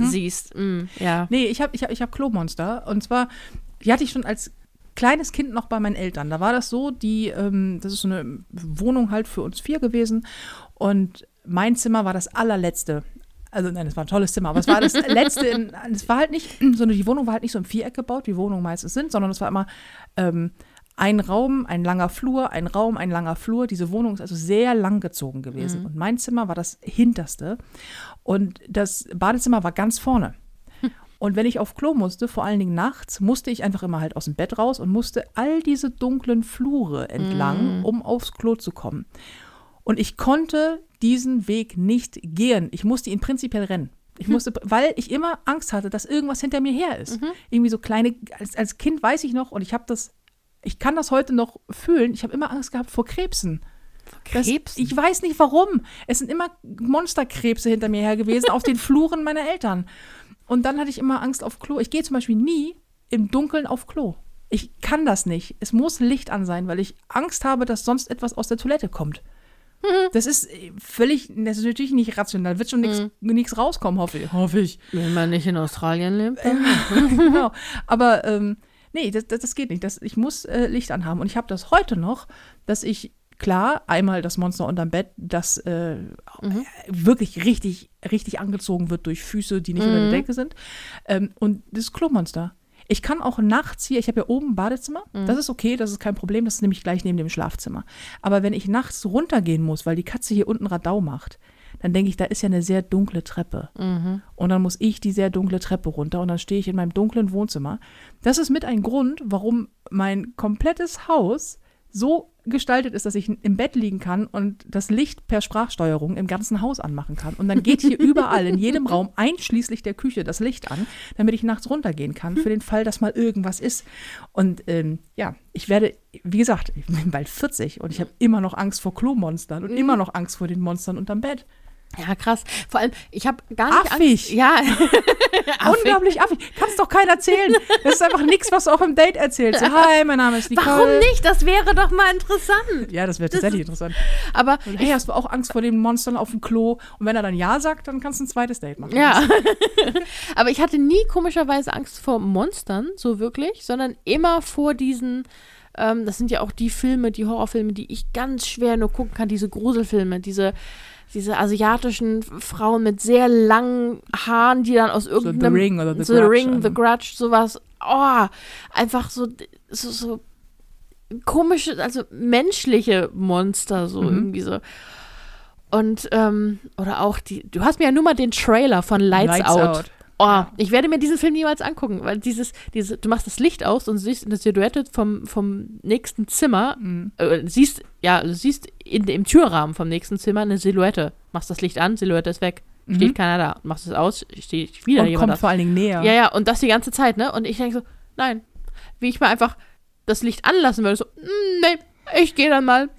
siehst. Mm, ja. Nee, ich habe ich hab, ich hab Klomonster. Und zwar, die hatte ich schon als kleines Kind noch bei meinen Eltern. Da war das so, die, ähm, das ist so eine Wohnung halt für uns vier gewesen. Und mein Zimmer war das allerletzte. Also nein, es war ein tolles Zimmer, aber es war das letzte in, es war halt nicht, so eine, die Wohnung war halt nicht so im Viereck gebaut, wie Wohnungen meistens sind, sondern es war immer ähm, ein Raum, ein langer Flur, ein Raum, ein langer Flur. Diese Wohnung ist also sehr lang gezogen gewesen. Und mein Zimmer war das hinterste. Und das Badezimmer war ganz vorne. Und wenn ich auf Klo musste, vor allen Dingen nachts, musste ich einfach immer halt aus dem Bett raus und musste all diese dunklen Flure entlang, Mm. um aufs Klo zu kommen. Und ich konnte diesen Weg nicht gehen. Ich musste ihn prinzipiell rennen. Ich musste, weil ich immer Angst hatte, dass irgendwas hinter mir her ist. Irgendwie so kleine, als, als Kind weiß ich noch, und ich habe das, ich kann das heute noch fühlen, ich habe immer Angst gehabt vor Krebsen. Das, Krebsen? ich weiß nicht warum. Es sind immer Monsterkrebse hinter mir her gewesen, auf den Fluren meiner Eltern. Und dann hatte ich immer Angst auf Klo. Ich gehe zum Beispiel nie im Dunkeln auf Klo. Ich kann das nicht. Es muss Licht an sein, weil ich Angst habe, dass sonst etwas aus der Toilette kommt. Das ist äh, völlig, das ist natürlich nicht rational. Wird schon nichts rauskommen, hoffe ich. Hoffe ich. Wenn man nicht in Australien lebt. genau. Aber ähm, nee, das, das, das geht nicht. Das, ich muss äh, Licht anhaben. Und ich habe das heute noch, dass ich, klar, einmal das Monster unterm Bett, das äh, wirklich richtig, richtig angezogen wird durch Füße, die nicht unter der Decke sind. Ähm, und das Klomonster. Ich kann auch nachts hier, ich habe ja oben ein Badezimmer, das ist okay, das ist kein Problem, das ist nämlich gleich neben dem Schlafzimmer. Aber wenn ich nachts runtergehen muss, weil die Katze hier unten Radau macht, dann denke ich, da ist ja eine sehr dunkle Treppe. Und dann muss ich die sehr dunkle Treppe runter und dann stehe ich in meinem dunklen Wohnzimmer. Das ist mit ein Grund, warum mein komplettes Haus so gestaltet ist, dass ich im Bett liegen kann und das Licht per Sprachsteuerung im ganzen Haus anmachen kann. Und dann geht hier überall, in jedem Raum, einschließlich der Küche, das Licht an, damit ich nachts runtergehen kann, für den Fall, dass mal irgendwas ist. Und ähm, ja, ich werde, wie gesagt, ich bin bald 40 und ich habe immer noch Angst vor Klomonstern und immer noch Angst vor den Monstern unterm Bett. Ja, krass. Vor allem, ich habe gar nicht Affig. Angst. Ja. Affig. Unglaublich affig. Kannst doch keiner erzählen. Das ist einfach nichts, was du auch im Date erzählst. Hi, mein Name ist Nicole. Warum nicht? Das wäre doch mal interessant. Ja, das wäre tatsächlich interessant. Aber Hey, hast du auch Angst vor den Monstern auf dem Klo? Und wenn er dann Ja sagt, dann kannst du ein zweites Date machen. Ja. Aber ich hatte nie komischerweise Angst vor Monstern, so wirklich, sondern immer vor diesen, ähm, das sind ja auch die Filme, die Horrorfilme, die ich ganz schwer nur gucken kann, diese Gruselfilme, diese, diese asiatischen Frauen mit sehr langen Haaren, die dann aus irgendeinem Ring oder The The Grudge, Ring, The also. Grudge, sowas. Oh, einfach so, so, so komische, also menschliche Monster, so Mhm. irgendwie so. Und, ähm, oder auch die, du hast mir ja nur mal den Trailer von Lights, Lights Out. Out. Oh, ich werde mir diesen Film niemals angucken, weil dieses, diese, du machst das Licht aus und siehst eine Silhouette vom, vom nächsten Zimmer, Mhm. äh, siehst, ja, du siehst in, im Türrahmen vom nächsten Zimmer eine Silhouette. Machst das Licht an, Silhouette ist weg. Steht keiner da. Machst es aus, steht wieder Mhm. Und jemand da. kommt vor allen Dingen näher. Ja, ja, und das die ganze Zeit, ne? Und ich denke so, nein. Wie ich mal einfach das Licht anlassen würde, so, mm, nee, ich gehe dann mal.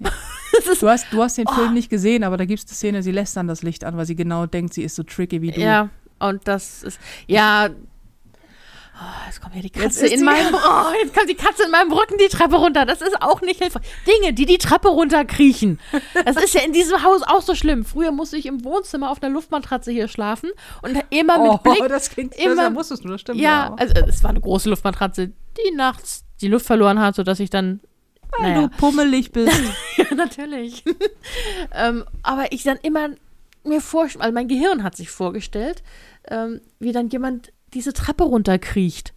Du hast, du hast den Oh. Film nicht gesehen, aber da gibt es eine Szene, sie lässt dann das Licht an, weil sie genau denkt, sie ist so tricky wie du. ja, und das ist, ja. Oh, jetzt kommt ja die Katze in meinem, oh, jetzt kommt die Katze in meinem Rücken die Treppe runter. Das ist auch nicht hilfreich. Dinge, die die Treppe runterkriechen. Das ist ja in diesem Haus auch so schlimm. Früher musste ich im Wohnzimmer auf einer Luftmatratze hier schlafen und immer mit Oh, Blick das klingt, immer- das wusstest du, das stimmt. Ja, also es war eine große Luftmatratze, die nachts die Luft verloren hat, sodass ich dann. Weil Naja, du pummelig bist. ja, natürlich. ähm, aber ich dann immer mir vorstelle, also mein Gehirn hat sich vorgestellt, ähm, wie dann jemand diese Treppe runterkriecht.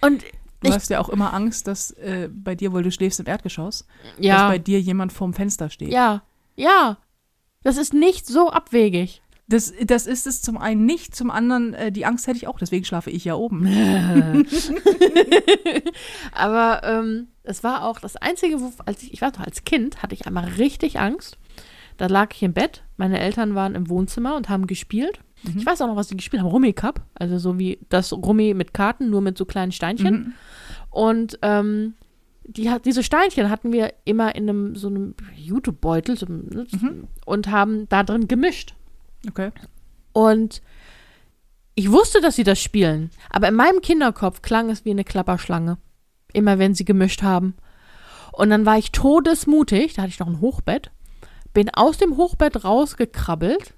Und Du Ich- hast ja auch immer Angst, dass äh, bei dir, weil du schläfst im Erdgeschoss, dass ja, bei dir jemand vorm Fenster steht. ja, ja. Das ist nicht so abwegig. Das, das ist es zum einen nicht, zum anderen, äh, die Angst hätte ich auch, deswegen schlafe ich ja oben. Aber ähm, es war auch das Einzige, wo, als ich, ich weiß noch, als Kind hatte ich einmal richtig Angst. Da lag ich im Bett, meine Eltern waren im Wohnzimmer und haben gespielt. Mhm. Ich weiß auch noch, was sie gespielt haben. Rummy Cup, also so wie das Rummy mit Karten, nur mit so kleinen Steinchen. Mhm. Und ähm, die hat, diese Steinchen hatten wir immer in einem so einem Jutebeutel so, ne, Mhm. und haben da drin gemischt. Okay. Und ich wusste, dass sie das spielen, aber in meinem Kinderkopf klang es wie eine Klapperschlange. Immer wenn sie gemischt haben. Und dann war ich todesmutig, da hatte ich noch ein Hochbett, bin aus dem Hochbett rausgekrabbelt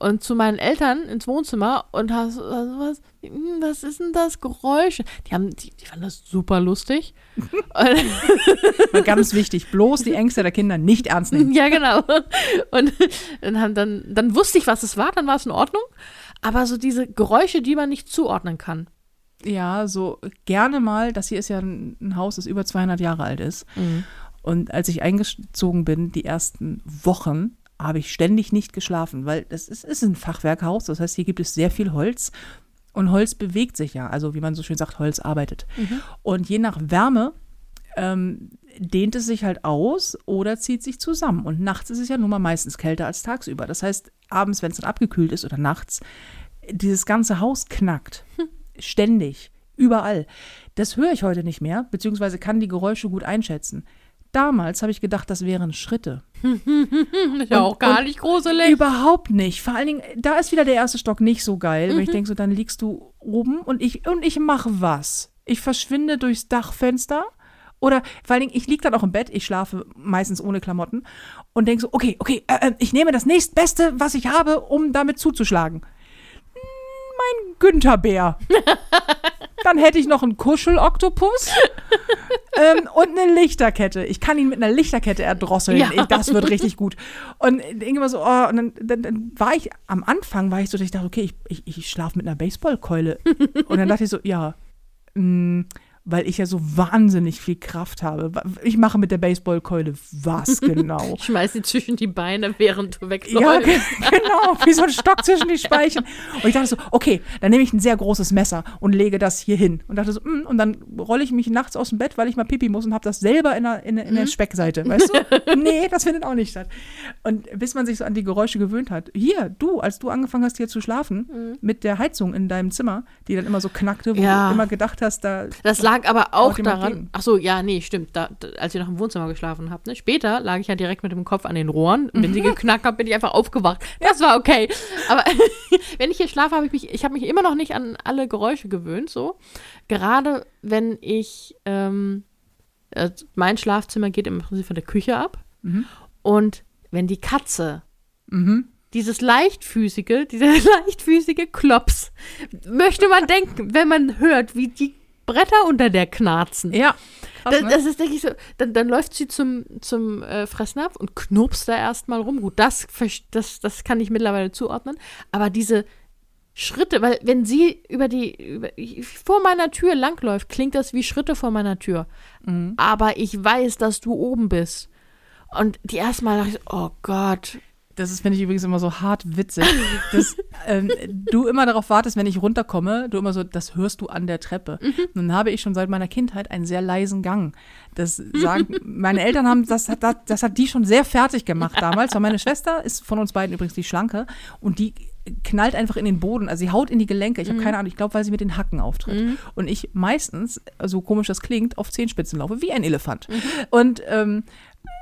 und zu meinen Eltern ins Wohnzimmer und hast also was, hm, was ist denn das Geräusch? Die haben, die, die fanden das super lustig. Ganz wichtig, bloß die Ängste der Kinder nicht ernst nehmen. ja, genau. Und dann, dann, dann wusste ich, was es war, dann war es in Ordnung. Aber so diese Geräusche, die man nicht zuordnen kann. Ja, so gerne mal, das hier ist ja ein, ein Haus, das über 200 Jahre alt ist. Und als ich eingezogen bin, die ersten Wochen, habe ich ständig nicht geschlafen, weil das ist, ist ein Fachwerkhaus, das heißt, hier gibt es sehr viel Holz. Und Holz bewegt sich ja, also wie man so schön sagt, Holz arbeitet. Mhm. Und je nach Wärme ähm, dehnt es sich halt aus oder zieht sich zusammen. Und nachts ist es ja nun mal meistens kälter als tagsüber. Das heißt, abends, wenn es dann abgekühlt ist oder nachts, dieses ganze Haus knackt. Ständig. Überall. Das höre ich heute nicht mehr, beziehungsweise kann die Geräusche gut einschätzen. Damals habe ich gedacht, das wären Schritte. Ist ja Und- auch gar nicht gruselig. Überhaupt nicht. Vor allen Dingen, da ist wieder der erste Stock nicht so geil, Mhm. weil ich denke so, dann liegst du oben und ich, und ich mache was. Ich verschwinde durchs Dachfenster oder vor allen Dingen, ich liege dann auch im Bett, ich schlafe meistens ohne Klamotten und denke so, okay, okay, äh, äh, ich nehme das nächstbeste, was ich habe, um damit zuzuschlagen. Hm, Mein Günther-Bär. Dann hätte ich noch einen Kuscheloktopus ähm, und eine Lichterkette. Ich kann ihn mit einer Lichterkette erdrosseln. Ja. Ich, das wird richtig gut. Und immer so, oh, und dann, dann, dann war ich, am Anfang war ich so, dass ich dachte, okay, ich, ich, ich schlafe mit einer Baseballkeule. Und dann dachte ich so, ja, mh, weil ich ja so wahnsinnig viel Kraft habe. Ich mache mit der Baseballkeule was genau? Ich schmeiß sie zwischen die Beine, während du Ja, wegläufst. ge- genau, wie so ein Stock zwischen die Speichen. Und ich dachte so, okay, dann nehme ich ein sehr großes Messer und lege das hier hin. Und dachte so, mm, und dann rolle ich mich nachts aus dem Bett, weil ich mal pipi muss und habe das selber in der, in, in der Speckseite, weißt du? nee, das findet auch nicht statt. Und bis man sich so an die Geräusche gewöhnt hat. Hier, du, als du angefangen hast hier zu schlafen, mit der Heizung in deinem Zimmer, die dann immer so knackte, wo Ja. du immer gedacht hast, da Das lag aber auch daran. Ach so, ja, nee, stimmt. Da, da, als ihr noch im Wohnzimmer geschlafen habt. Ne? Später lag ich ja direkt mit dem Kopf an den Rohren. Und wenn sie geknackt hat, bin ich einfach aufgewacht. Das war okay. Aber wenn ich hier schlafe, habe ich mich, ich habe mich immer noch nicht an alle Geräusche gewöhnt. So, gerade wenn ich ähm, äh, mein Schlafzimmer geht im Prinzip von der Küche ab Mhm. und wenn die Katze Mhm. dieses leichtfüßige, dieser leichtfüßige Klops, möchte man denken, wenn man hört, wie die Bretter unter der knarzen. Ja. Krass, Das, ne? das ist, denke ich so, dann, dann läuft sie zum, zum äh, Fressnapf und knurpst da erstmal rum. Gut, das, das, das kann ich mittlerweile zuordnen. Aber diese Schritte, weil wenn sie über die, über, vor meiner Tür langläuft, klingt das wie Schritte vor meiner Tür. Mhm. Aber ich weiß, dass du oben bist. Und die erste Mal dachte ich, oh Gott. Das ist, finde ich übrigens immer so hart witzig, dass ähm, du immer darauf wartest, wenn ich runterkomme, du immer so, das hörst du an der Treppe. Nun habe ich schon seit meiner Kindheit einen sehr leisen Gang. Das sagen, meine Eltern haben, das hat, das, das hat die schon sehr fertig gemacht damals, weil meine Schwester ist von uns beiden übrigens die Schlanke und die knallt einfach in den Boden, also sie haut in die Gelenke. Ich habe keine Ahnung, ich glaube, weil sie mit den Hacken auftritt. Und ich meistens, so komisch das klingt, auf Zehenspitzen laufe, wie ein Elefant. Und ähm,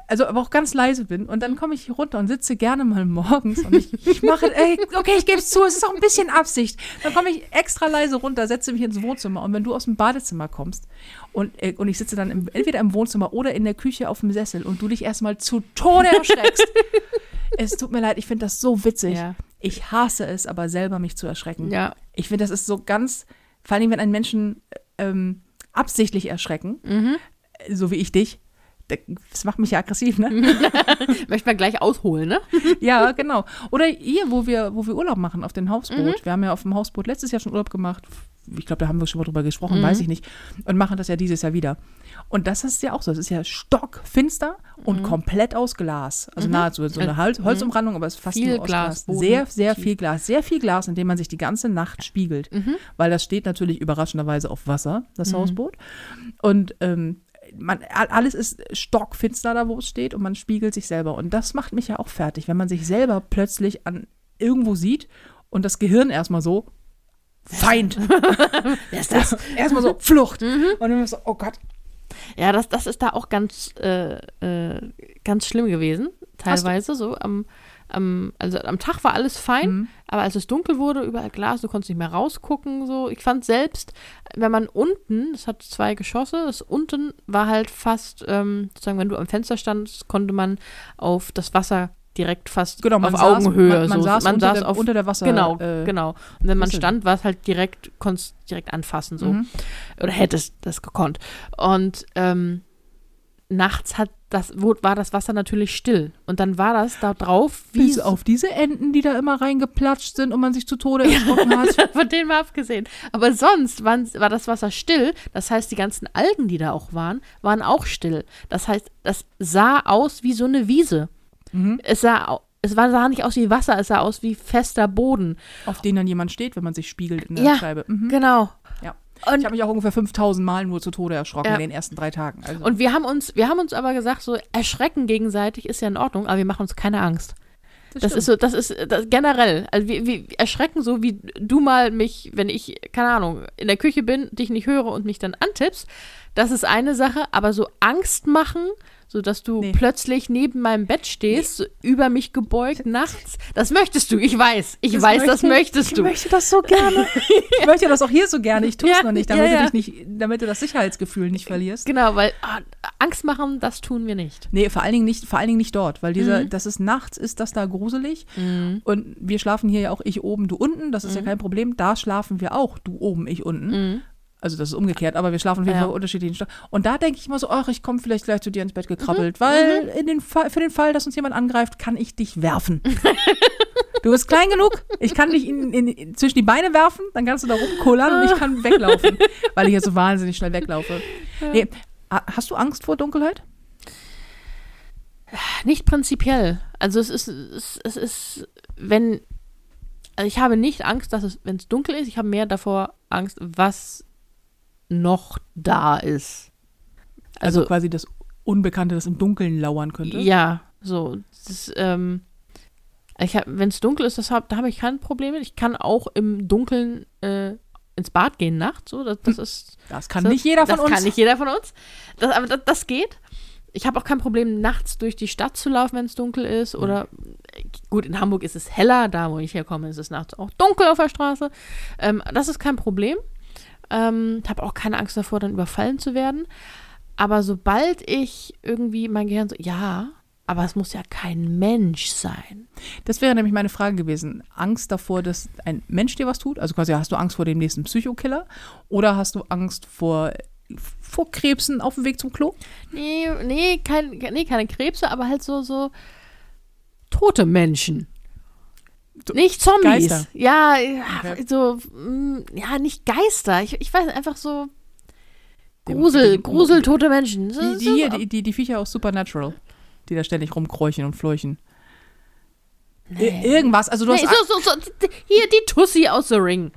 also aber auch ganz leise bin und dann komme ich hier runter und sitze gerne mal morgens und ich, ich mache, ey, okay, ich gebe es zu, es ist auch ein bisschen Absicht. Dann komme ich extra leise runter, setze mich ins Wohnzimmer und wenn du aus dem Badezimmer kommst und, äh, und ich sitze dann im, entweder im Wohnzimmer oder in der Küche auf dem Sessel und du dich erstmal zu Tode erschreckst. es tut mir leid, ich finde das so witzig. Ja. Ich hasse es, aber selber mich zu erschrecken. Ja. Ich finde, das ist so ganz, vor allem, wenn einen Menschen ähm, absichtlich erschrecken, äh, so wie ich dich, das macht mich ja aggressiv, ne? Möchte man gleich ausholen, ne? ja, genau. Oder hier, wo wir, wo wir Urlaub machen auf dem Hausboot. Wir haben ja auf dem Hausboot letztes Jahr schon Urlaub gemacht. Ich glaube, da haben wir schon mal drüber gesprochen, weiß ich nicht. Und machen das ja dieses Jahr wieder. Und das ist ja auch so. Es ist ja stockfinster und komplett aus Glas. Also nahezu so eine Hol Holzumrandung, aber es ist fast Viel nur aus Glas, Glas. Sehr, sehr viel Glas. Sehr viel Glas, in dem man sich die ganze Nacht spiegelt. Weil das steht natürlich überraschenderweise auf Wasser, das Hausboot. Und ähm, man, alles ist stockfinster da, wo es steht und man spiegelt sich selber. Und das macht mich ja auch fertig, wenn man sich selber plötzlich an irgendwo sieht und das Gehirn erstmal so Feind. Wer ist das? erstmal so Flucht. Und dann so, oh Gott. Ja, das, das ist da auch ganz, äh, äh, ganz schlimm gewesen, teilweise so. Am, am, also am Tag war alles fein, Mhm. aber als es dunkel wurde, überall Glas, du konntest nicht mehr rausgucken. So. Ich fand selbst, wenn man unten, es hat zwei Geschosse, das unten war halt fast, ähm, sozusagen, wenn du am Fenster standst, konnte man auf das Wasser direkt fast Genau, auf saß- Augenhöhe. man- man so. saß man unter saß der- auf, unter der Wasser- Genau, äh, genau. Und wenn man stand, war es halt direkt, konntest direkt anfassen. So Mhm. oder hättest das gekonnt. Und ähm, nachts hat das, war das Wasser natürlich still. Und dann war das da drauf, wie Bis auf diese Enten, die da immer reingeplatscht sind und man sich zu Tode erschrocken hat. von denen mal abgesehen. Aber sonst waren, war das Wasser still. Das heißt, die ganzen Algen, die da auch waren, waren auch still. Das heißt, das sah aus wie so eine Wiese. Mhm. Es sah es war, sah nicht aus wie Wasser, es sah aus wie fester Boden. Auf den dann jemand steht, wenn man sich spiegelt in der Ja, Scheibe. Mhm. Genau. Ja. Und Ich habe mich auch ungefähr 5000 Mal nur zu Tode erschrocken Ja. in den ersten drei Tagen. Also, Und wir haben uns, wir haben uns aber gesagt, so erschrecken gegenseitig ist ja in Ordnung, aber wir machen uns keine Angst. Das ist so, das ist das, generell. Also wir, wir erschrecken so, wie du mal mich, wenn ich, keine Ahnung, in der Küche bin, dich nicht höre und mich dann antippst. Das ist eine Sache, aber so Angst machen, so dass du Nee. plötzlich neben meinem Bett stehst, so über mich gebeugt nachts, das möchtest du, ich weiß. Ich Das weiß, das möchte- möchtest ich du. möchte das so gerne. ich möchte das auch hier so gerne. Ich tue es Ja, noch nicht, ja, damit, ja. Du dich nicht, damit du das Sicherheitsgefühl nicht verlierst. Genau, weil ah, Angst machen, das tun wir nicht. Nee, vor allen Dingen nicht, vor allen Dingen nicht dort, weil dieser, Mhm. das ist nachts, ist das da gruselig. Und wir schlafen hier ja auch ich oben, du unten. Das ist ja kein Problem. Da schlafen wir auch, du oben, ich unten. Mhm. Also das ist umgekehrt, aber wir schlafen auf jeden Ja. Fall unterschiedlichen Schlaf. Und da denke ich immer so, ach, ich komme vielleicht gleich zu dir ins Bett Mhm. gekrabbelt, weil in den Fall, für den Fall, dass uns jemand angreift, kann ich dich werfen. du bist klein genug, ich kann dich in, in, in, zwischen die Beine werfen, dann kannst du da rumkullern und ich kann weglaufen, weil ich jetzt so wahnsinnig schnell weglaufe. Nee, ha- hast du Angst vor Dunkelheit? Nicht prinzipiell. Also es ist, es, es ist, wenn, also ich habe nicht Angst, dass es, wenn es dunkel ist, ich habe mehr davor Angst, was noch da ist. Also, Also, quasi das Unbekannte, das im Dunkeln lauern könnte. ja, so, das, ähm, wenn es dunkel ist, das hab, da habe ich kein Problem mit. Ich kann auch im Dunkeln äh, ins Bad gehen nachts, so, das, das ist Das kann So, nicht jeder von das uns. kann nicht jeder von uns. Das, aber das, das geht. Ich habe auch kein Problem, nachts durch die Stadt zu laufen, wenn es dunkel ist. Oder gut, in Hamburg ist es heller, da wo ich herkomme, ist es nachts auch dunkel auf der Straße. Ähm, das ist kein Problem. Ähm, habe auch keine Angst davor, dann überfallen zu werden. Aber sobald ich irgendwie mein Gehirn so, ja, aber es muss ja kein Mensch sein. Das wäre nämlich meine Frage gewesen. Angst davor, dass ein Mensch dir was tut? Also quasi hast du Angst vor dem nächsten Psychokiller? Oder hast du Angst vor, vor Krebsen auf dem Weg zum Klo? Nee, nee, kein, nee, keine Krebse, aber halt so, so tote Menschen. Nicht Zombies. Geister. Ja, Okay. so, mm, ja, nicht Geister. Ich, ich weiß einfach so Grusel, Grusel, tote Menschen. So, Die, die, hier, die, die, die Viecher aus Supernatural, die da ständig rumkräuchen und fleuchen. Ir- Irgendwas, also du nee, hast. so, so, so, hier die Tussi aus The Ring.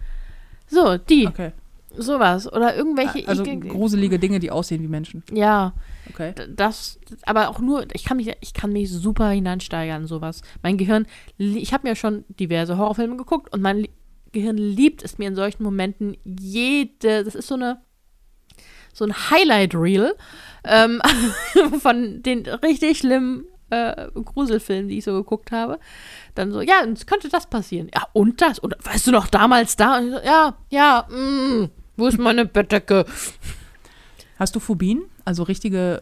So, die, okay. Sowas. Oder irgendwelche. Also gruselige Dinge, die aussehen wie Menschen. ja, Okay. Das, aber auch nur, ich kann mich, ich kann mich super hineinsteigern in sowas. Mein Gehirn, ich habe mir schon diverse Horrorfilme geguckt und mein Gehirn liebt es mir in solchen Momenten jede, das ist so eine, so ein Highlight-Reel ähm, von den richtig schlimmen äh, Gruselfilmen, die ich so geguckt habe. Dann so, ja, jetzt könnte das passieren. Ja, und das. Und weißt du noch, damals da? So, ja, ja, mm, wo ist meine Bettdecke? Hast du Phobien? Also richtige,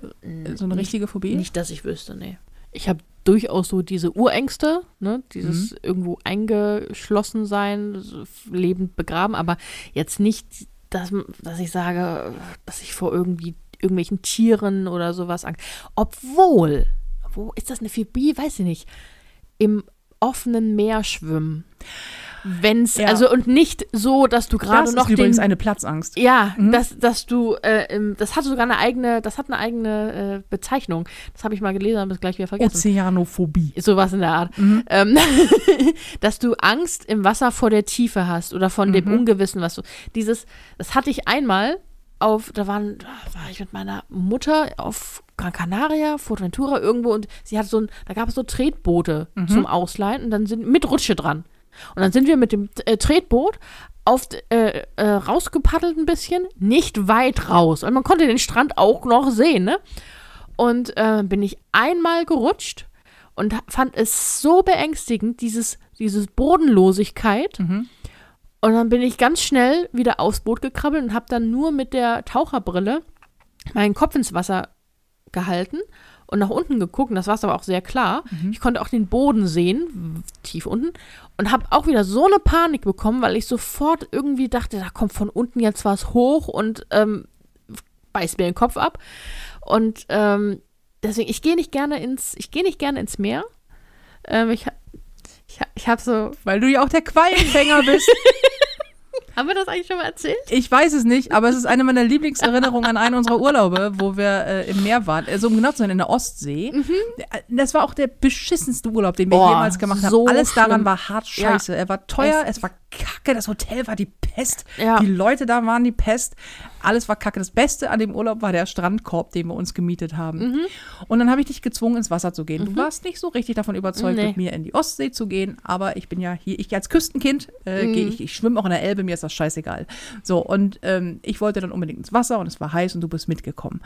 so eine Nicht- richtige Phobie? Nicht, dass ich wüsste, nee. Ich habe durchaus so diese Urängste, ne, dieses irgendwo eingeschlossen sein, lebend begraben, aber jetzt nicht, dass, dass ich sage, dass ich vor irgendwie irgendwelchen Tieren oder sowas Angst. Obwohl, wo ist das eine Phobie? Weiß ich nicht. Im offenen Meer schwimmen. Wenn's, Ja. also und nicht so, dass du gerade das noch ist übrigens den eine Platzangst. ja, Mhm. dass, dass du, äh, das hat sogar eine eigene, das hat eine eigene äh, Bezeichnung. Das habe ich mal gelesen, habe es gleich wieder vergessen. Ozeanophobie. Sowas in der Art. Mhm. Ähm, dass du Angst im Wasser vor der Tiefe hast oder von dem Mhm. Ungewissen, was du. Dieses, das hatte ich einmal auf, da waren, da war ich mit meiner Mutter auf Gran Canaria, Fuerteventura irgendwo und sie hat so ein, da gab es so Tretboote Mhm. zum Ausleihen und dann sind mit Rutsche dran. Und dann sind wir mit dem äh, Tretboot auf, äh, äh, rausgepaddelt ein bisschen, nicht weit raus. Und man konnte den Strand auch noch sehen, ne? Und äh, bin ich einmal gerutscht und fand es so beängstigend, dieses, dieses Bodenlosigkeit. Mhm. Und dann bin ich ganz schnell wieder aufs Boot gekrabbelt und habe dann nur mit der Taucherbrille meinen Kopf ins Wasser gehalten und nach unten geguckt. Und das war auch sehr klar. Ich konnte auch den Boden sehen, tief unten. Und habe auch wieder so eine Panik bekommen, weil ich sofort irgendwie dachte, da kommt von unten jetzt was hoch und ähm, beißt mir den Kopf ab. Und ähm, deswegen, ich gehe nicht gerne ins, ich gehe nicht gerne ins Meer. Ähm, ich ich, ich habe so, Weil du ja auch der Quallenfänger bist. Haben wir das eigentlich schon mal erzählt? Ich weiß es nicht, aber es ist eine meiner Lieblingserinnerungen an einen unserer Urlaube, wo wir äh, im Meer waren. Also um genau zu sein, in der Ostsee. Das war auch der beschissenste Urlaub, den wir Boah, jemals gemacht haben. so Alles daran schlimm. war hart Ja. scheiße. Er war teuer, Es- es war kacke, das Hotel war die Pest. Ja. Die Leute da waren die Pest. Alles war kacke. Das Beste an dem Urlaub war der Strandkorb, den wir uns gemietet haben. Mhm. Und dann habe ich dich gezwungen, ins Wasser zu gehen. Du warst nicht so richtig davon überzeugt, Nee. mit mir in die Ostsee zu gehen, aber ich bin ja hier, ich als Küstenkind, äh, Mhm. gehe ich, ich schwimme auch in der Elbe, mir ist das scheißegal. So, und ähm, ich wollte dann unbedingt ins Wasser und es war heiß und du bist mitgekommen.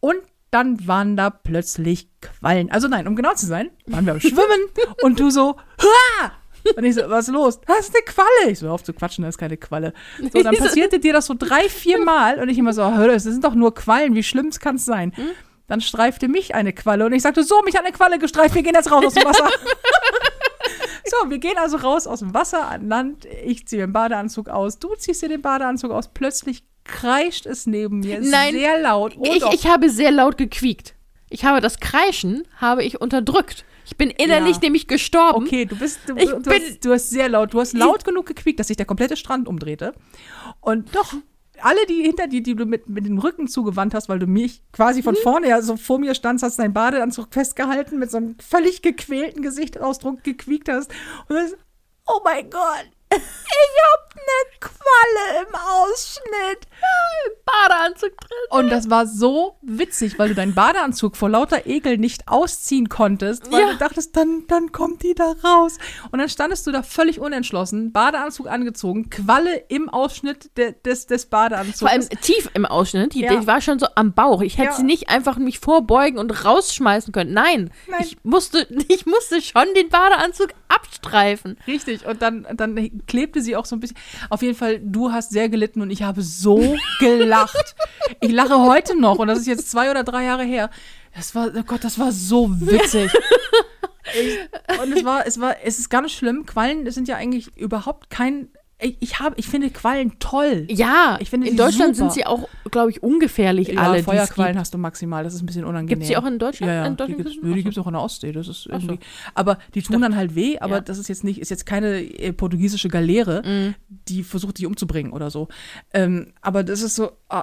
Und dann waren da plötzlich Quallen. Also nein, um genau zu sein, waren wir am Schwimmen und du so, Hua! Und ich so, was ist los? Das ist eine Qualle. Ich so, hör auf zu quatschen, das ist keine Qualle. So, dann passierte dir das so drei, vier Mal und ich immer so, hör, das sind doch nur Quallen, wie schlimm kann es sein? Dann streifte mich eine Qualle und ich sagte, so, mich hat eine Qualle gestreift, wir gehen jetzt raus aus dem Wasser. so, wir gehen also raus aus dem Wasser an Land. Ich ziehe den Badeanzug aus, du ziehst dir den Badeanzug aus. Plötzlich kreischt es neben mir Nein. sehr laut. Ich, ich habe sehr laut gequiekt. Ich habe das Kreischen habe ich unterdrückt. Ich bin innerlich Ja. nämlich gestorben. Okay, du bist, du, Ich du, bin- hast, du hast sehr laut, du hast laut genug gequiekt, dass sich der komplette Strand umdrehte. Und doch, alle, die hinter dir, die du mit, mit dem Rücken zugewandt hast, weil du mich quasi Mhm. von vorne ja so vor mir standst, hast deinen Badeanzug festgehalten, mit so einem völlig gequälten Gesichtsausdruck gequiekt hast. Und das, oh mein Gott, ich hab eine Qualle im Ausschnitt. Badeanzug drin. Und das war so witzig, weil du deinen Badeanzug vor lauter Ekel nicht ausziehen konntest, weil Ja. du dachtest, dann, dann kommt die da raus. Und dann standest du da völlig unentschlossen, Badeanzug angezogen, Qualle im Ausschnitt de, des, des Badeanzugs. Vor allem tief im Ausschnitt. Die, Ja. war schon so am Bauch. Ich hätte Ja. sie nicht einfach mich vorbeugen und rausschmeißen können. Nein, Nein. Ich, musste, ich musste schon den Badeanzug abstreifen. Richtig, und dann, dann klebte sie auch so ein bisschen. Auf jeden Fall, du hast sehr gelitten und ich habe so gelacht. Ich lache heute noch und das ist jetzt zwei oder drei Jahre her. Das war, oh Gott, das war so witzig. Ich, und es war, es war, es ist ganz schlimm. Quallen sind ja eigentlich überhaupt kein. Ich, habe, ich finde Quallen toll. Ja, Ich finde in Deutschland super. sind sie auch, glaube ich, ungefährlich Ja, alle. es Feuerquallen gibt. hast du maximal, das ist ein bisschen unangenehm. Gibt's die auch in Deutschland? Ja, ja, In die Deutschland die so. gibt's auch in der Ostsee. Das ist Ach so. irgendwie. Aber die tun dann halt weh, aber Ja. das ist jetzt nicht, ist jetzt keine äh, portugiesische Galeere, Mhm. die versucht, dich umzubringen oder so. Ähm, aber das ist so, äh,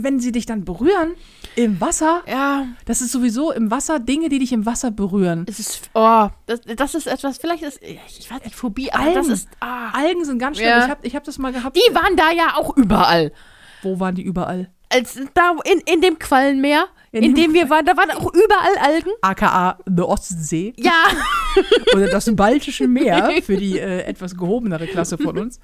wenn sie dich dann berühren im Wasser, Ja, das ist sowieso im Wasser Dinge, die dich im Wasser berühren. es ist, oh, das, das ist etwas, vielleicht ist, ich weiß nicht, Phobie, aber das Algen. ist, ah. Algen sind ganz schlimm. Ja. Ich habe ich hab das mal gehabt. Die waren da ja auch überall. Wo waren die überall? Als da in, in dem Quallenmeer, In in, dem wir waren, da waren auch überall Algen. AKA The Ostsee. Ja, oder das Baltische Meer für die äh, etwas gehobenere Klasse von uns.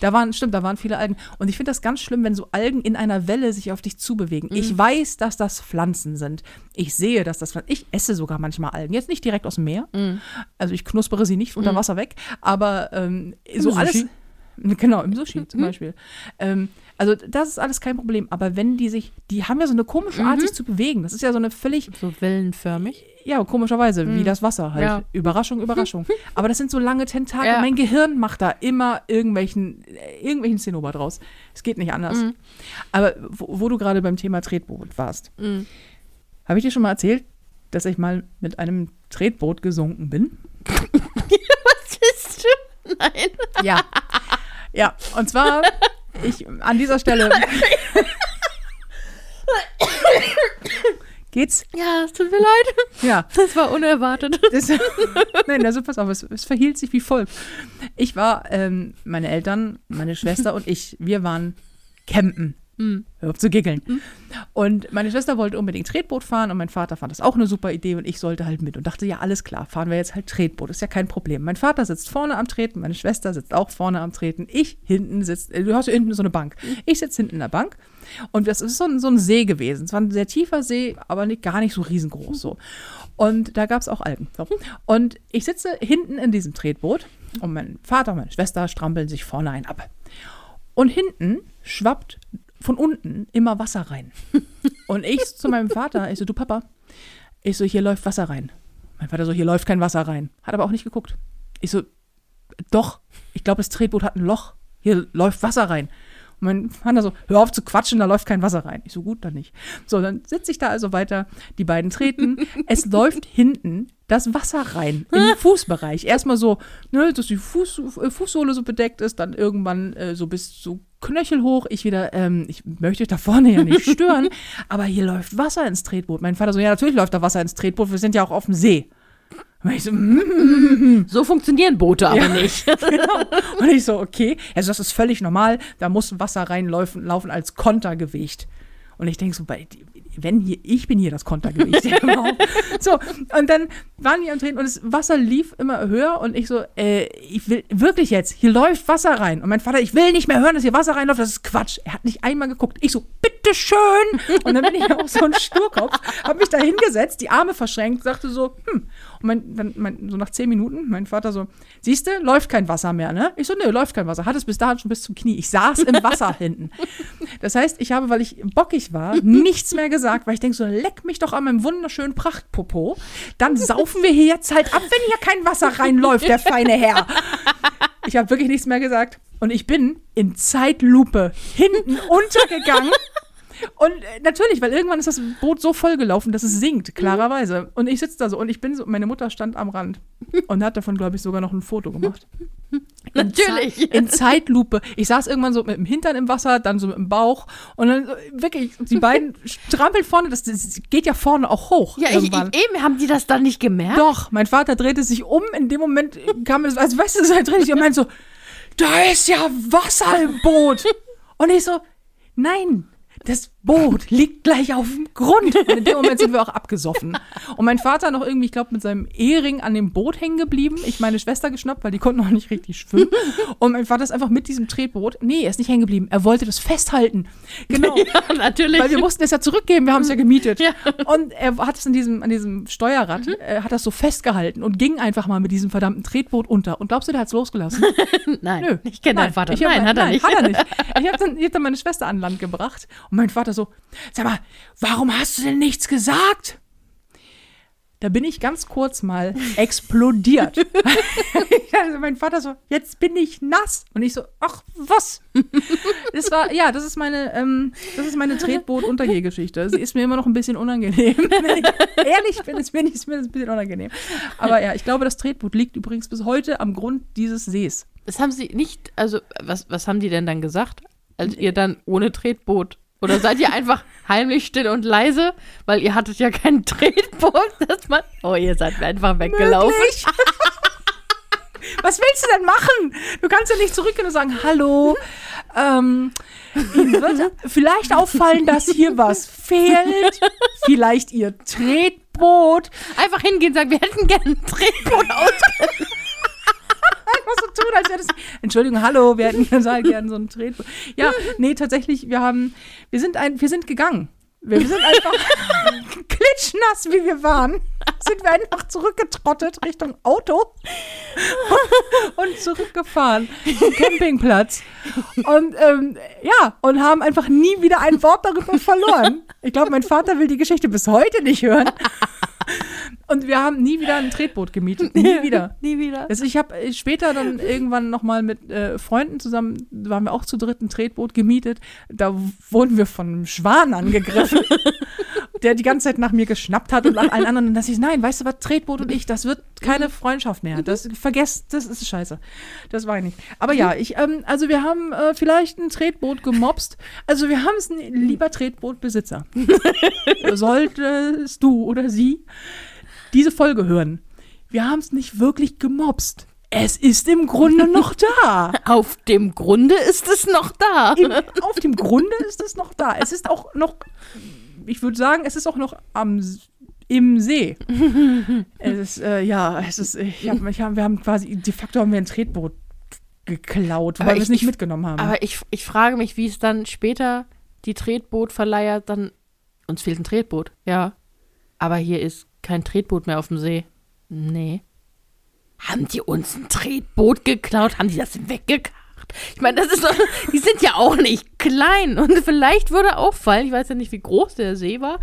Da waren, stimmt, da waren viele Algen. Und ich finde das ganz schlimm, wenn so Algen in einer Welle sich auf dich zubewegen. Mhm. Ich weiß, dass das Pflanzen sind. Ich sehe, dass das Pflanzen Ich esse sogar manchmal Algen. Jetzt nicht direkt aus dem Meer. Mhm. Also ich knuspere sie nicht unter Wasser weg. Aber ähm, so Sushi. alles. Genau, im Sushi Mhm. zum Beispiel. Ähm, also das ist alles kein Problem. Aber wenn die sich, die haben ja so eine komische Mhm. Art, sich zu bewegen. Das ist ja so eine völlig so wellenförmig. ja, komischerweise, wie das Wasser halt. Ja. Überraschung, Überraschung. Aber das sind so lange Tentakel. Ja. Mein Gehirn macht da immer irgendwelchen, äh, irgendwelchen Zinnober draus. Es geht nicht anders. Mhm. Aber wo, wo du gerade beim Thema Tretboot warst, Mhm. habe ich dir schon mal erzählt, dass ich mal mit einem Tretboot gesunken bin? Was ist du? Nein. Ja. ja, und zwar, ich an dieser Stelle. Geht's? Ja, es tut mir leid. Ja. Das war unerwartet. Das, nein, also pass auf, es, es verhielt sich wie folgt. Ich war, ähm, meine Eltern, meine Schwester und ich, wir waren campen. Mhm. Hör auf zu giggeln. Und meine Schwester wollte unbedingt Tretboot fahren und mein Vater fand das auch eine super Idee und ich sollte halt mit und dachte, ja, alles klar, fahren wir jetzt halt Tretboot, ist ja kein Problem. Mein Vater sitzt vorne am Treten, meine Schwester sitzt auch vorne am Treten, ich hinten sitzt, äh, du hast ja hinten so eine Bank. Ich sitze hinten in der Bank und das ist so ein, so ein See gewesen. Es war ein sehr tiefer See, aber nicht, gar nicht so riesengroß so. Und da gab es auch Algen. Und ich sitze hinten in diesem Tretboot und mein Vater und meine Schwester strampeln sich vorne ein ab. Und hinten schwappt von unten immer Wasser rein. Und ich zu meinem Vater, ich so, du Papa, ich so, hier läuft Wasser rein. Mein Vater so, hier läuft kein Wasser rein. Hat aber auch nicht geguckt. Ich so, doch, ich glaube, das Tretboot hat ein Loch. Hier läuft Wasser rein. Und mein Vater so, hör auf zu quatschen, da läuft kein Wasser rein. Ich so, gut, dann nicht. So, dann sitze ich da also weiter, die beiden treten. es läuft hinten das Wasser rein in den Fußbereich. Erstmal so, ne, dass die Fuß, äh, Fußsohle so bedeckt ist, dann irgendwann äh, so bis so Knöchel hoch. Ich wieder, ähm, ich möchte euch da vorne ja nicht stören, aber hier läuft Wasser ins Tretboot. Mein Vater so, ja, natürlich läuft da Wasser ins Tretboot, wir sind ja auch auf dem See. Und ich so, mm, So funktionieren Boote aber Ja. nicht. genau. Und ich so, okay, also das ist völlig normal, da muss Wasser reinlaufen laufen als Kontergewicht. Und ich denke so, bei, wenn hier, ich bin hier das Kontergewicht. So, und dann waren die am Drehen und das Wasser lief immer höher und ich so, äh, ich will wirklich jetzt, hier läuft Wasser rein. Und mein Vater, ich will nicht mehr hören, dass hier Wasser reinläuft, das ist Quatsch. Er hat nicht einmal geguckt. Ich so, bitteschön. Und dann bin ich auch so ein Sturkopf, habe mich da hingesetzt, die Arme verschränkt, sagte so, hm. Und mein, dann, mein, so nach zehn Minuten, mein Vater so, siehst du, läuft kein Wasser mehr, ne? Ich so, nö, läuft kein Wasser. Hat es bis dahin schon bis zum Knie. Ich saß im Wasser hinten. Das heißt, ich habe, weil ich bockig war, nichts mehr gesagt, weil ich denke so, leck mich doch an meinem wunderschönen Prachtpopo. Dann saufen wir hier jetzt halt ab, wenn hier kein Wasser reinläuft, der feine Herr. Ich habe wirklich nichts mehr gesagt. Und ich bin in Zeitlupe hinten untergegangen. Und äh, natürlich, weil irgendwann ist das Boot so vollgelaufen, dass es sinkt, klarerweise. Und ich sitze da so und ich bin so, meine Mutter stand am Rand und hat davon, glaube ich, sogar noch ein Foto gemacht. In Natürlich. Zei- In Zeitlupe. Ich saß irgendwann so mit dem Hintern im Wasser, dann so mit dem Bauch und dann so, wirklich, die beiden strampeln vorne, das, das geht ja vorne auch hoch. Ja, ich, ich, eben, haben die das dann nicht gemerkt? Doch, mein Vater drehte sich um. In dem Moment kam es, also weißt du, er drehte sich um und meinte so, da ist ja Wasser im Boot. Und ich so, nein, das Boot liegt gleich auf dem Grund. Und in dem Moment sind wir auch abgesoffen. Und mein Vater noch irgendwie, ich glaube, mit seinem Ehering an dem Boot hängen geblieben. Ich meine Schwester geschnappt, weil die konnten noch nicht richtig schwimmen. Und mein Vater ist einfach mit diesem Tretboot, nee, er ist nicht hängen geblieben. Er wollte das festhalten. Genau. Ja, natürlich. Weil wir mussten es ja zurückgeben, wir haben es ja gemietet. Ja. Und er hat es an diesem, an diesem Steuerrad, äh, hat das so festgehalten und ging einfach mal mit diesem verdammten Tretboot unter. Und glaubst du, der hat es losgelassen? Nein, Nö. ich kenne deinen Vater. Ich hab- nein, hat er nein, nicht. Hat er nicht. Ich habe dann, ich hab dann meine Schwester an Land gebracht und mein Vater so, sag mal, warum hast du denn nichts gesagt? Da bin ich ganz kurz mal explodiert. also mein Vater so, jetzt bin ich nass. Und ich so, ach, was? Das war, ja, das ist meine, ähm, das ist meine Tretboot-Untergehgeschichte. Sie ist mir immer noch ein bisschen unangenehm. Wenn ich ehrlich bin, ist mir, nicht, ist mir das ein bisschen unangenehm. Aber ja, ich glaube, das Tretboot liegt übrigens bis heute am Grund dieses Sees. Das haben sie nicht, also was, was haben die denn dann gesagt, als ihr dann ohne Tretboot oder seid ihr einfach heimlich still und leise, weil ihr hattet ja kein Tretboot, dass man, oh, ihr seid einfach weggelaufen. Was willst du denn machen? Du kannst ja nicht zurückgehen und sagen, hallo, ähm, Ihnen wird vielleicht auffallen, dass hier was fehlt. Vielleicht Ihr Tretboot. Einfach hingehen und sagen, wir hätten gerne ein Tretboot aus. Tun, als wäre das. Entschuldigung, hallo, wir hätten gerne gerne so ein Tretboot. Ja, nee, tatsächlich, wir haben, wir sind ein, wir sind gegangen. Wir sind einfach klitschnass, wie wir waren. Sind wir einfach zurückgetrottet Richtung Auto und zurückgefahren zum Campingplatz. Und ähm, ja, und haben einfach nie wieder ein Wort darüber verloren. Ich glaube, mein Vater will die Geschichte bis heute nicht hören. Und wir haben nie wieder ein Tretboot gemietet. Nie wieder. Nie wieder. Also ich habe später dann irgendwann noch mal mit äh, Freunden zusammen, waren wir auch zu dritt ein Tretboot gemietet. Da wurden wir von einem Schwan angegriffen, der die ganze Zeit nach mir geschnappt hat und nach allen anderen. Und dass ich, nein, weißt du was, Tretboot und ich, das wird keine Freundschaft mehr. Das vergesst, das ist scheiße. Das war ich nicht. Aber ja, ich, ähm, also wir haben äh, vielleicht ein Tretboot gemobst. Also wir haben es lieber Tretbootbesitzer. Solltest du oder sie diese Folge hören. Wir haben es nicht wirklich gemobst. Es ist im Grunde noch da. Auf dem Grunde ist es noch da. Im, auf dem Grunde ist es noch da. Es ist auch noch, ich würde sagen, es ist auch noch am, im See. es ist, äh, ja, es ist, ich hab, ich hab, wir haben quasi, de facto haben wir ein Tretboot geklaut, weil wir es nicht ich- mitgenommen haben. Aber ich, ich frage mich, wie es dann später die Tretbootverleiher dann. Uns fehlt ein Tretboot, ja. Aber hier ist kein Tretboot mehr auf dem See. Nee. Haben die uns ein Tretboot geklaut? Haben die das weggekarrt? Ich meine, das ist doch. Die sind ja auch nicht klein. Und vielleicht würde auffallen, ich weiß ja nicht, wie groß der See war,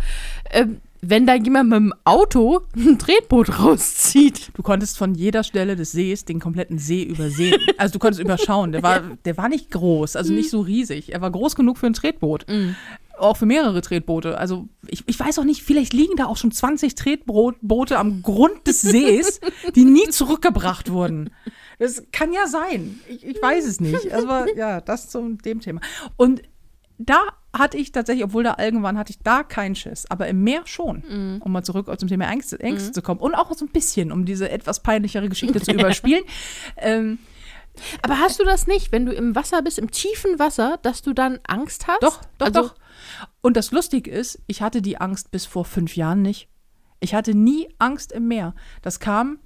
ähm, wenn da jemand mit dem Auto ein Tretboot rauszieht. Du konntest von jeder Stelle des Sees den kompletten See übersehen. Also du konntest überschauen. Der war, der war nicht groß, also nicht so riesig. Er war groß genug für ein Tretboot. Auch für mehrere Tretboote. Also ich, ich weiß auch nicht, vielleicht liegen da auch schon 20 Tretboote am Grund des Sees, die nie zurückgebracht wurden. Das kann ja sein. Ich, ich weiß es nicht. Aber ja, das zu dem Thema. Und da hatte ich tatsächlich, obwohl da Algen waren, hatte ich da keinen Schiss. Aber im Meer schon, Mhm. um mal zurück zum Thema Ängste, Ängste zu kommen. Und auch so ein bisschen, um diese etwas peinlichere Geschichte zu überspielen. Ähm, Aber hast du das nicht, wenn du im Wasser bist, im tiefen Wasser, dass du dann Angst hast? Doch, doch, Also- doch. Und das Lustige ist, ich hatte die Angst bis vor fünf Jahren nicht. Ich hatte nie Angst im Meer. Das kam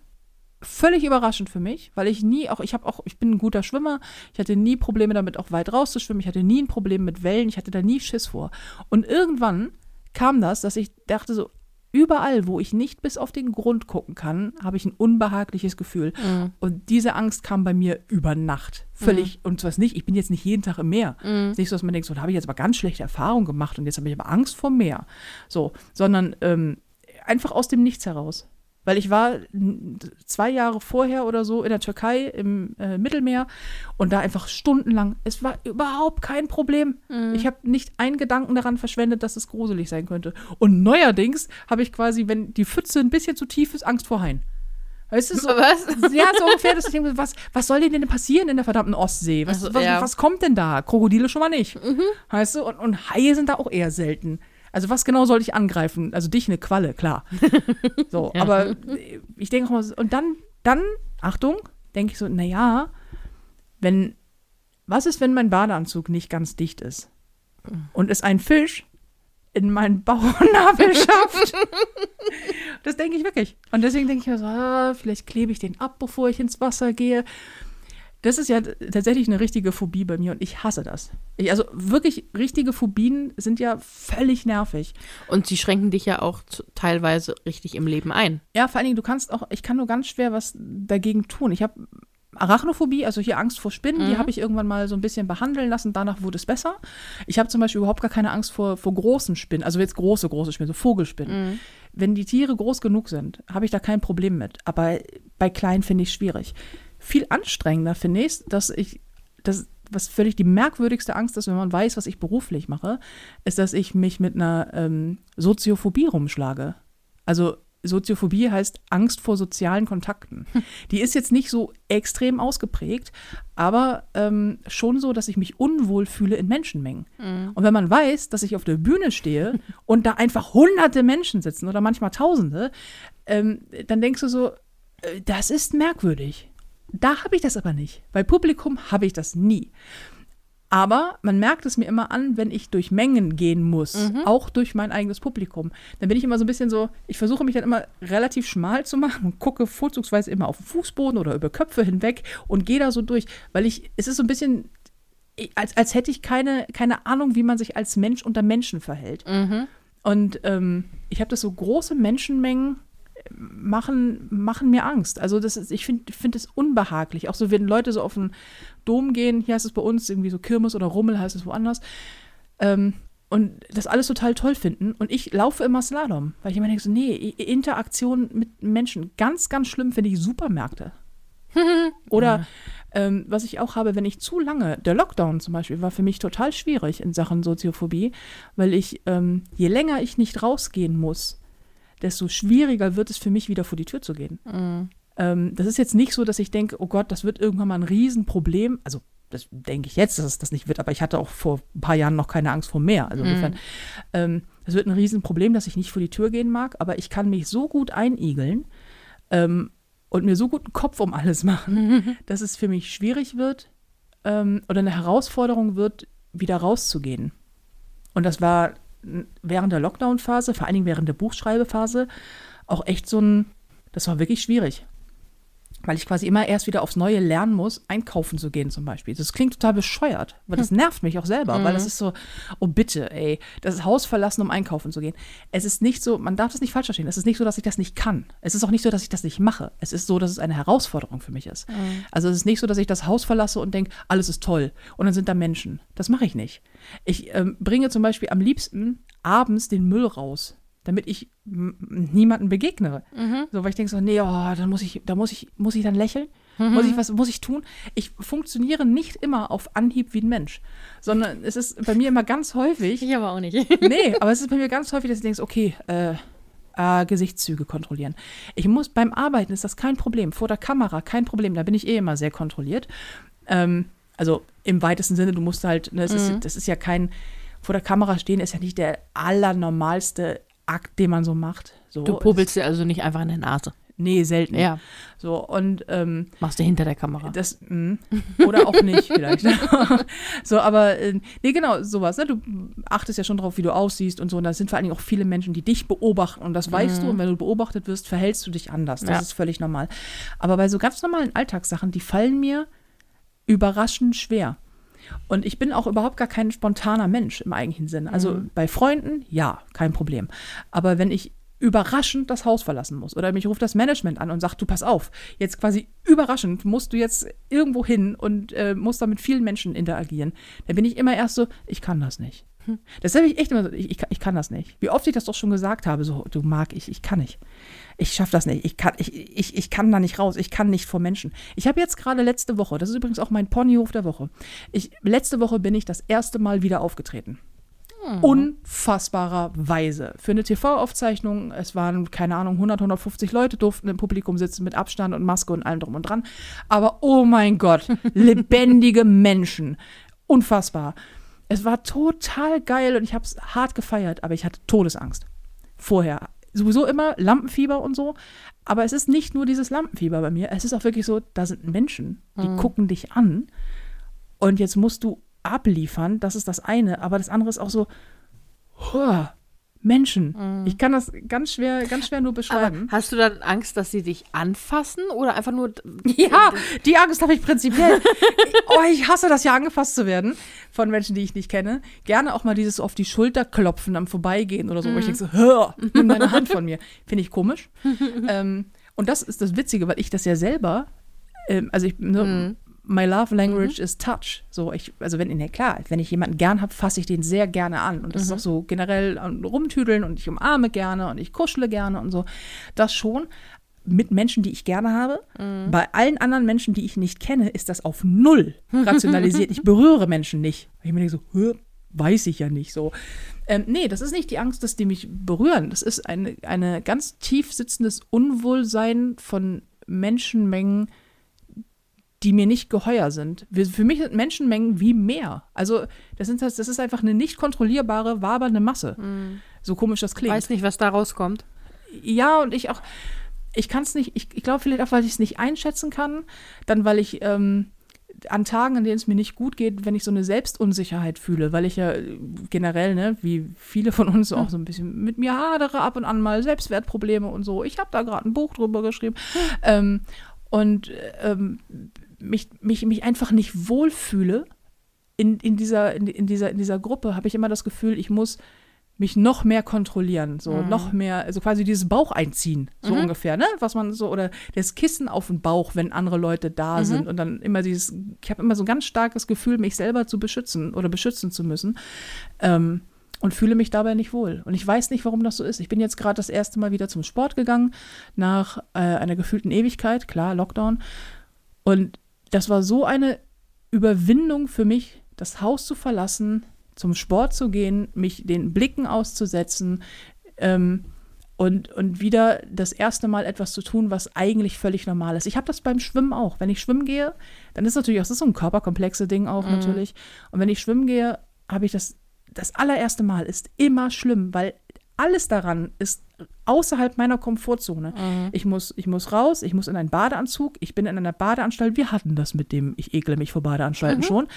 völlig überraschend für mich, weil ich nie auch, ich habe auch, ich bin ein guter Schwimmer, ich hatte nie Probleme damit, auch weit rauszuschwimmen, ich hatte nie ein Problem mit Wellen, ich hatte da nie Schiss vor. Und irgendwann kam das, dass ich dachte so, überall, wo ich nicht bis auf den Grund gucken kann, habe ich ein unbehagliches Gefühl. Mhm. Und diese Angst kam bei mir über Nacht. Völlig, und zwar nicht, ich bin jetzt nicht jeden Tag im Meer. Mhm. Nicht so, dass man denkt, so, da habe ich jetzt aber ganz schlechte Erfahrungen gemacht und jetzt habe ich aber Angst vor Meer. So, sondern ähm, einfach aus dem Nichts heraus. Weil ich war zwei Jahre vorher oder so in der Türkei im äh, Mittelmeer und da einfach stundenlang. Es war überhaupt kein Problem. Ich habe nicht einen Gedanken daran verschwendet, dass es gruselig sein könnte. Und neuerdings habe ich quasi, wenn die Pfütze ein bisschen zu tief ist, Angst vor Haien. Weißt du, so, Was? ja, so ungefähr, ich denke, was, was soll denn denn passieren in der verdammten Ostsee? Was, Also, was, ja. was kommt denn da? Krokodile schon mal nicht. Weißt du? Und, und Haie sind da auch eher selten. Also was genau soll ich angreifen? Also dich eine Qualle, klar. So, Ja. aber äh, ich denke auch mal, so- und dann, dann, Achtung, denke ich so, naja, wenn, was ist, wenn mein Badeanzug nicht ganz dicht ist? Und es ein Fisch in meinen Bauchnabel schafft? das denke ich wirklich. Und deswegen denke ich mir so, ah, vielleicht klebe ich den ab, bevor ich ins Wasser gehe. Das ist ja tatsächlich eine richtige Phobie bei mir und ich hasse das. Ich, also wirklich, richtige Phobien sind ja völlig nervig. Und sie schränken dich ja auch teilweise richtig im Leben ein. Ja, vor allen Dingen, du kannst auch, ich kann nur ganz schwer was dagegen tun. Ich habe Arachnophobie, also hier Angst vor Spinnen, die habe ich irgendwann mal so ein bisschen behandeln lassen, danach wurde es besser. Ich habe zum Beispiel überhaupt gar keine Angst vor, vor großen Spinnen, also jetzt große, große Spinnen, so Vogelspinnen. Wenn die Tiere groß genug sind, habe ich da kein Problem mit. Aber bei kleinen finde ich schwierig. Viel anstrengender finde ich dass ich, das, was völlig die merkwürdigste Angst ist, wenn man weiß, was ich beruflich mache, ist, dass ich mich mit einer ähm, Soziophobie rumschlage. Also Soziophobie heißt Angst vor sozialen Kontakten. Die ist jetzt nicht so extrem ausgeprägt, aber ähm, schon so, dass ich mich unwohl fühle in Menschenmengen. Und wenn man weiß, dass ich auf der Bühne stehe und da einfach hunderte Menschen sitzen oder manchmal tausende, ähm, dann denkst du so, äh, das ist merkwürdig. Da habe ich das aber nicht. Bei Publikum habe ich das nie. Aber man merkt es mir immer an, wenn ich durch Mengen gehen muss, auch durch mein eigenes Publikum. Dann bin ich immer so ein bisschen so, ich versuche mich dann immer relativ schmal zu machen und gucke vorzugsweise immer auf den Fußboden oder über Köpfe hinweg und gehe da so durch, weil ich, es ist so ein bisschen, als, als hätte ich keine, keine Ahnung, wie man sich als Mensch unter Menschen verhält. Und ähm, ich habe das so große Menschenmengen machen, machen mir Angst. Also das ist, ich finde find es unbehaglich. Auch so, wenn Leute so auf den Dom gehen, hier heißt es bei uns irgendwie so Kirmes oder Rummel heißt es woanders. Ähm, und das alles total toll finden. Und ich laufe immer Slalom, weil ich immer denke, so, nee, Interaktion mit Menschen, ganz, ganz schlimm finde ich Supermärkte. Oder ähm, was ich auch habe, wenn ich zu lange, der Lockdown zum Beispiel war für mich total schwierig in Sachen Soziophobie, weil ich, ähm, je länger ich nicht rausgehen muss, desto schwieriger wird es für mich, wieder vor die Tür zu gehen. Ähm, das ist jetzt nicht so, dass ich denke, oh Gott, das wird irgendwann mal ein Riesenproblem. Also, das denke ich jetzt, dass es das nicht wird, aber ich hatte auch vor ein paar Jahren noch keine Angst vor mehr. Also insofern, ähm, das wird ein Riesenproblem, dass ich nicht vor die Tür gehen mag, aber ich kann mich so gut einigeln ähm, und mir so gut einen Kopf um alles machen, dass es für mich schwierig wird ähm, oder eine Herausforderung wird, wieder rauszugehen. Und das war während der Lockdown-Phase, vor allen Dingen während der Buchschreibephase, auch echt so ein, das war wirklich schwierig. Weil ich quasi immer erst wieder aufs Neue lernen muss, einkaufen zu gehen zum Beispiel. Das klingt total bescheuert, aber das nervt mich auch selber, weil das ist so, oh bitte, ey, das Haus verlassen, um einkaufen zu gehen. Es ist nicht so, man darf das nicht falsch verstehen, es ist nicht so, dass ich das nicht kann. Es ist auch nicht so, dass ich das nicht mache. Es ist so, dass es eine Herausforderung für mich ist. Also es ist nicht so, dass ich das Haus verlasse und denke, alles ist toll und dann sind da Menschen. Das mache ich nicht. Ich ähm, bringe zum Beispiel am liebsten abends den Müll raus, damit ich niemanden begegne. So, weil ich denke so, nee, oh, dann muss ich, da muss ich, muss ich dann lächeln. Muss ich was, muss ich tun? Ich funktioniere nicht immer auf Anhieb wie ein Mensch, sondern es ist bei mir immer ganz häufig. Ich aber auch nicht. nee, aber es ist bei mir ganz häufig, dass du denkst, okay, äh, äh, Gesichtszüge kontrollieren. Ich muss beim Arbeiten ist das kein Problem. Vor der Kamera kein Problem. Da bin ich eh immer sehr kontrolliert. Ähm, also im weitesten Sinne, du musst halt, ne, das, Mhm. ist, das ist ja kein, vor der Kamera stehen ist ja nicht der allernormalste Akt, den man so macht. So, Du pubbelst dir also nicht einfach in der Nase. Nee, selten. Ja, So, und ähm, machst du hinter der Kamera. das, mh, oder auch nicht vielleicht. so, aber, äh, nee, genau, sowas. Ne? Du achtest ja schon drauf, wie du aussiehst und so. Und da sind vor allen Dingen auch viele Menschen, die dich beobachten. Und das weißt du. Und wenn du beobachtet wirst, verhältst du dich anders. Das Ja. ist völlig normal. Aber bei so ganz normalen Alltagssachen, die fallen mir überraschend schwer. Und ich bin auch überhaupt gar kein spontaner Mensch im eigentlichen Sinn. Also bei Freunden, ja, kein Problem. Aber wenn ich überraschend das Haus verlassen muss oder mich ruft das Management an und sagt, du pass auf, jetzt quasi überraschend musst du jetzt irgendwo hin und äh, musst da mit vielen Menschen interagieren, dann bin ich immer erst so, ich kann das nicht. Das habe ich echt immer so, ich, ich, ich kann das nicht. Wie oft ich das doch schon gesagt habe, so, du mag ich, ich kann nicht. Ich schaffe das nicht. Ich kann, ich, ich, ich kann da nicht raus. Ich kann nicht vor Menschen. Ich habe jetzt gerade letzte Woche, das ist übrigens auch mein Ponyhof der Woche. Ich, letzte Woche bin ich das erste Mal wieder aufgetreten. Unfassbarerweise. Für eine TV-Aufzeichnung, es waren, keine Ahnung, 100, 150 Leute durften im Publikum sitzen mit Abstand und Maske und allem drum und dran. Aber oh mein Gott, lebendige Menschen. Unfassbar. Es war total geil und ich habe es hart gefeiert, aber ich hatte Todesangst. Vorher. Sowieso immer Lampenfieber und so. Aber es ist nicht nur dieses Lampenfieber bei mir. Es ist auch wirklich so, da sind Menschen, die gucken dich an und jetzt musst du abliefern. Das ist das eine. Aber das andere ist auch so, Menschen. Ich kann das ganz schwer, ganz schwer nur Aber beschreiben. hast du dann Angst, dass sie dich anfassen oder einfach nur. Ja, die Angst habe ich prinzipiell. oh, ich hasse das ja, angefasst zu werden von Menschen, die ich nicht kenne. Gerne auch mal dieses auf die Schulter klopfen am Vorbeigehen oder so, wo ich denke so, hör, nimm deine Hand von mir. Finde ich komisch. ähm, und das ist das Witzige, weil ich das ja selber, ähm, also ich, ne, my love language is touch. So, ich, also wenn, ne, klar, wenn ich jemanden gern habe, fasse ich den sehr gerne an. Und das ist auch so generell ähm, rumtüdeln und ich umarme gerne und ich kuschele gerne und so. Das schon mit Menschen, die ich gerne habe. Bei allen anderen Menschen, die ich nicht kenne, ist das auf null rationalisiert. ich berühre Menschen nicht. Ich mir denke so, "Hä, weiß ich ja nicht so. Ähm, nee, das ist nicht die Angst, dass die mich berühren. Das ist eine, eine ganz tief sitzendes Unwohlsein von Menschenmengen, die mir nicht geheuer sind. Wir- Für mich sind Menschenmengen wie Meer. Also das, sind, das ist einfach eine nicht kontrollierbare, wabernde Masse. So komisch das klingt. Weiß nicht, was da rauskommt. Ja, und ich auch, ich kann es nicht, ich, ich glaube vielleicht auch, weil ich es nicht einschätzen kann, dann weil ich ähm, an Tagen, an denen es mir nicht gut geht, wenn ich so eine Selbstunsicherheit fühle, weil ich ja äh, generell, ne, wie viele von uns auch so ein bisschen mit mir hadere, ab und an mal Selbstwertprobleme und so. Ich habe da gerade ein Buch drüber geschrieben. Ähm, und ähm, mich, mich, mich einfach nicht wohlfühle in, in, dieser, in, in, dieser, in dieser Gruppe, habe ich immer das Gefühl, ich muss mich noch mehr kontrollieren, so noch mehr, also quasi dieses Bauch einziehen, so ungefähr, ne? Was man so, oder das Kissen auf den Bauch, wenn andere Leute da sind und dann immer dieses, ich habe immer so ein ganz starkes Gefühl, mich selber zu beschützen oder beschützen zu müssen. Ähm, und fühle mich dabei nicht wohl. Und ich weiß nicht, warum das so ist. Ich bin jetzt gerade das erste Mal wieder zum Sport gegangen, nach äh, einer gefühlten Ewigkeit, klar, Lockdown. Und das war so eine Überwindung für mich, das Haus zu verlassen, zum Sport zu gehen, mich den Blicken auszusetzen ähm, und, und wieder das erste Mal etwas zu tun, was eigentlich völlig normal ist. Ich habe das beim Schwimmen auch. Wenn ich schwimmen gehe, dann ist natürlich auch, das ist so ein körperkomplexe Ding auch natürlich. Und wenn ich schwimmen gehe, habe ich das, das allererste Mal ist immer schlimm, weil alles daran ist außerhalb meiner Komfortzone. Ich, muss, ich muss raus, ich muss in einen Badeanzug, ich bin in einer Badeanstalt. Wir hatten das mit dem, ich ekle mich vor Badeanstalten schon.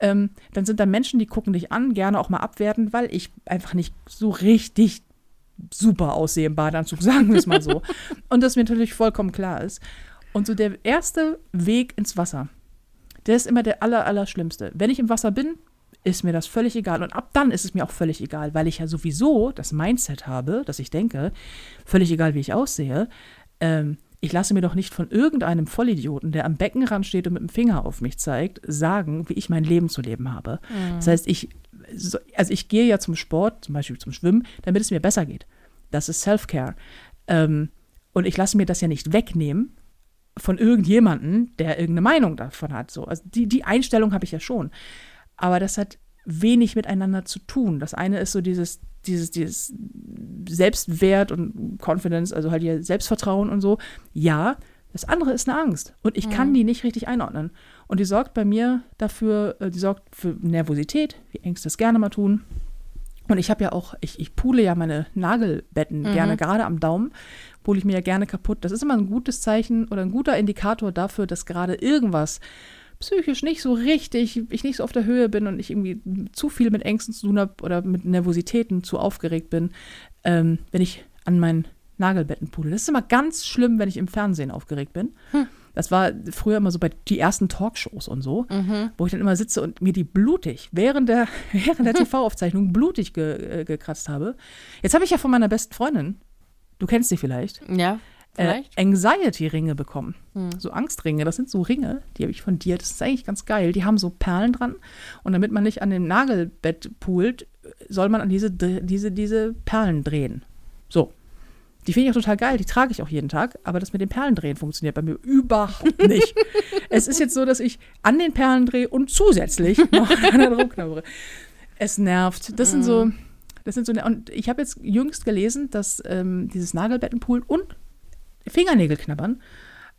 Ähm, dann sind da Menschen, die gucken dich an, gerne auch mal abwerten, weil ich einfach nicht so richtig super aussehe im Badeanzug, sagen wir es mal so. Und das mir natürlich vollkommen klar ist. Und so der erste Weg ins Wasser, der ist immer der aller, aller schlimmste. Wenn ich im Wasser bin, ist mir das völlig egal. Und ab dann ist es mir auch völlig egal, weil ich ja sowieso das Mindset habe, dass ich denke, völlig egal, wie ich aussehe, ähm, ich lasse mir doch nicht von irgendeinem Vollidioten, der am Beckenrand steht und mit dem Finger auf mich zeigt, sagen, wie ich mein Leben zu leben habe. Das heißt, ich, so, also ich gehe ja zum Sport, zum Beispiel zum Schwimmen, damit es mir besser geht. Das ist Self-Care. Ähm, und ich lasse mir das ja nicht wegnehmen, von irgendjemanden, der irgendeine Meinung davon hat. So. Also die, die Einstellung habe ich ja schon. Aber das hat wenig miteinander zu tun. Das eine ist so dieses, dieses, dieses Selbstwert und Confidence, also halt ihr Selbstvertrauen und so. Ja, das andere ist eine Angst. Und ich kann Mhm. die nicht richtig einordnen. Und die sorgt bei mir dafür, äh, die sorgt für Nervosität, wie Ängste es gerne mal tun. Und ich habe ja auch, ich, ich pule ja meine Nagelbetten Mhm. gerne, gerade am Daumen, pule ich mir ja gerne kaputt. Das ist immer ein gutes Zeichen oder ein guter Indikator dafür, dass gerade irgendwas psychisch nicht so richtig, ich nicht so auf der Höhe bin und ich irgendwie zu viel mit Ängsten zu tun habe oder mit Nervositäten zu aufgeregt bin, ähm, wenn ich an meinen Nagelbetten pule. Das ist immer ganz schlimm, wenn ich im Fernsehen aufgeregt bin. Das war früher immer so bei die ersten Talkshows und so, wo ich dann immer sitze und mir die blutig während der, während der TV-Aufzeichnung blutig ge, äh, gekratzt habe. Jetzt habe ich ja von meiner besten Freundin, du kennst sie vielleicht, Ja, vielleicht. Äh, Anxiety-Ringe bekommen. Hm. So Angstringe. Das sind so Ringe, die habe ich von dir. Das ist eigentlich ganz geil. Die haben so Perlen dran. Und damit man nicht an dem Nagelbett poolt, soll man an diese, diese, diese Perlen drehen. So. Die finde ich auch total geil. Die trage ich auch jeden Tag. Aber das mit den Perlen drehen funktioniert bei mir überhaupt nicht. es ist jetzt so, dass ich an den Perlen drehe und zusätzlich noch an der rumknabbere. Es nervt. Das sind so. Das sind so. Und ich habe jetzt jüngst gelesen, dass ähm, dieses Nagelbettenpoolen und Fingernägelknabbern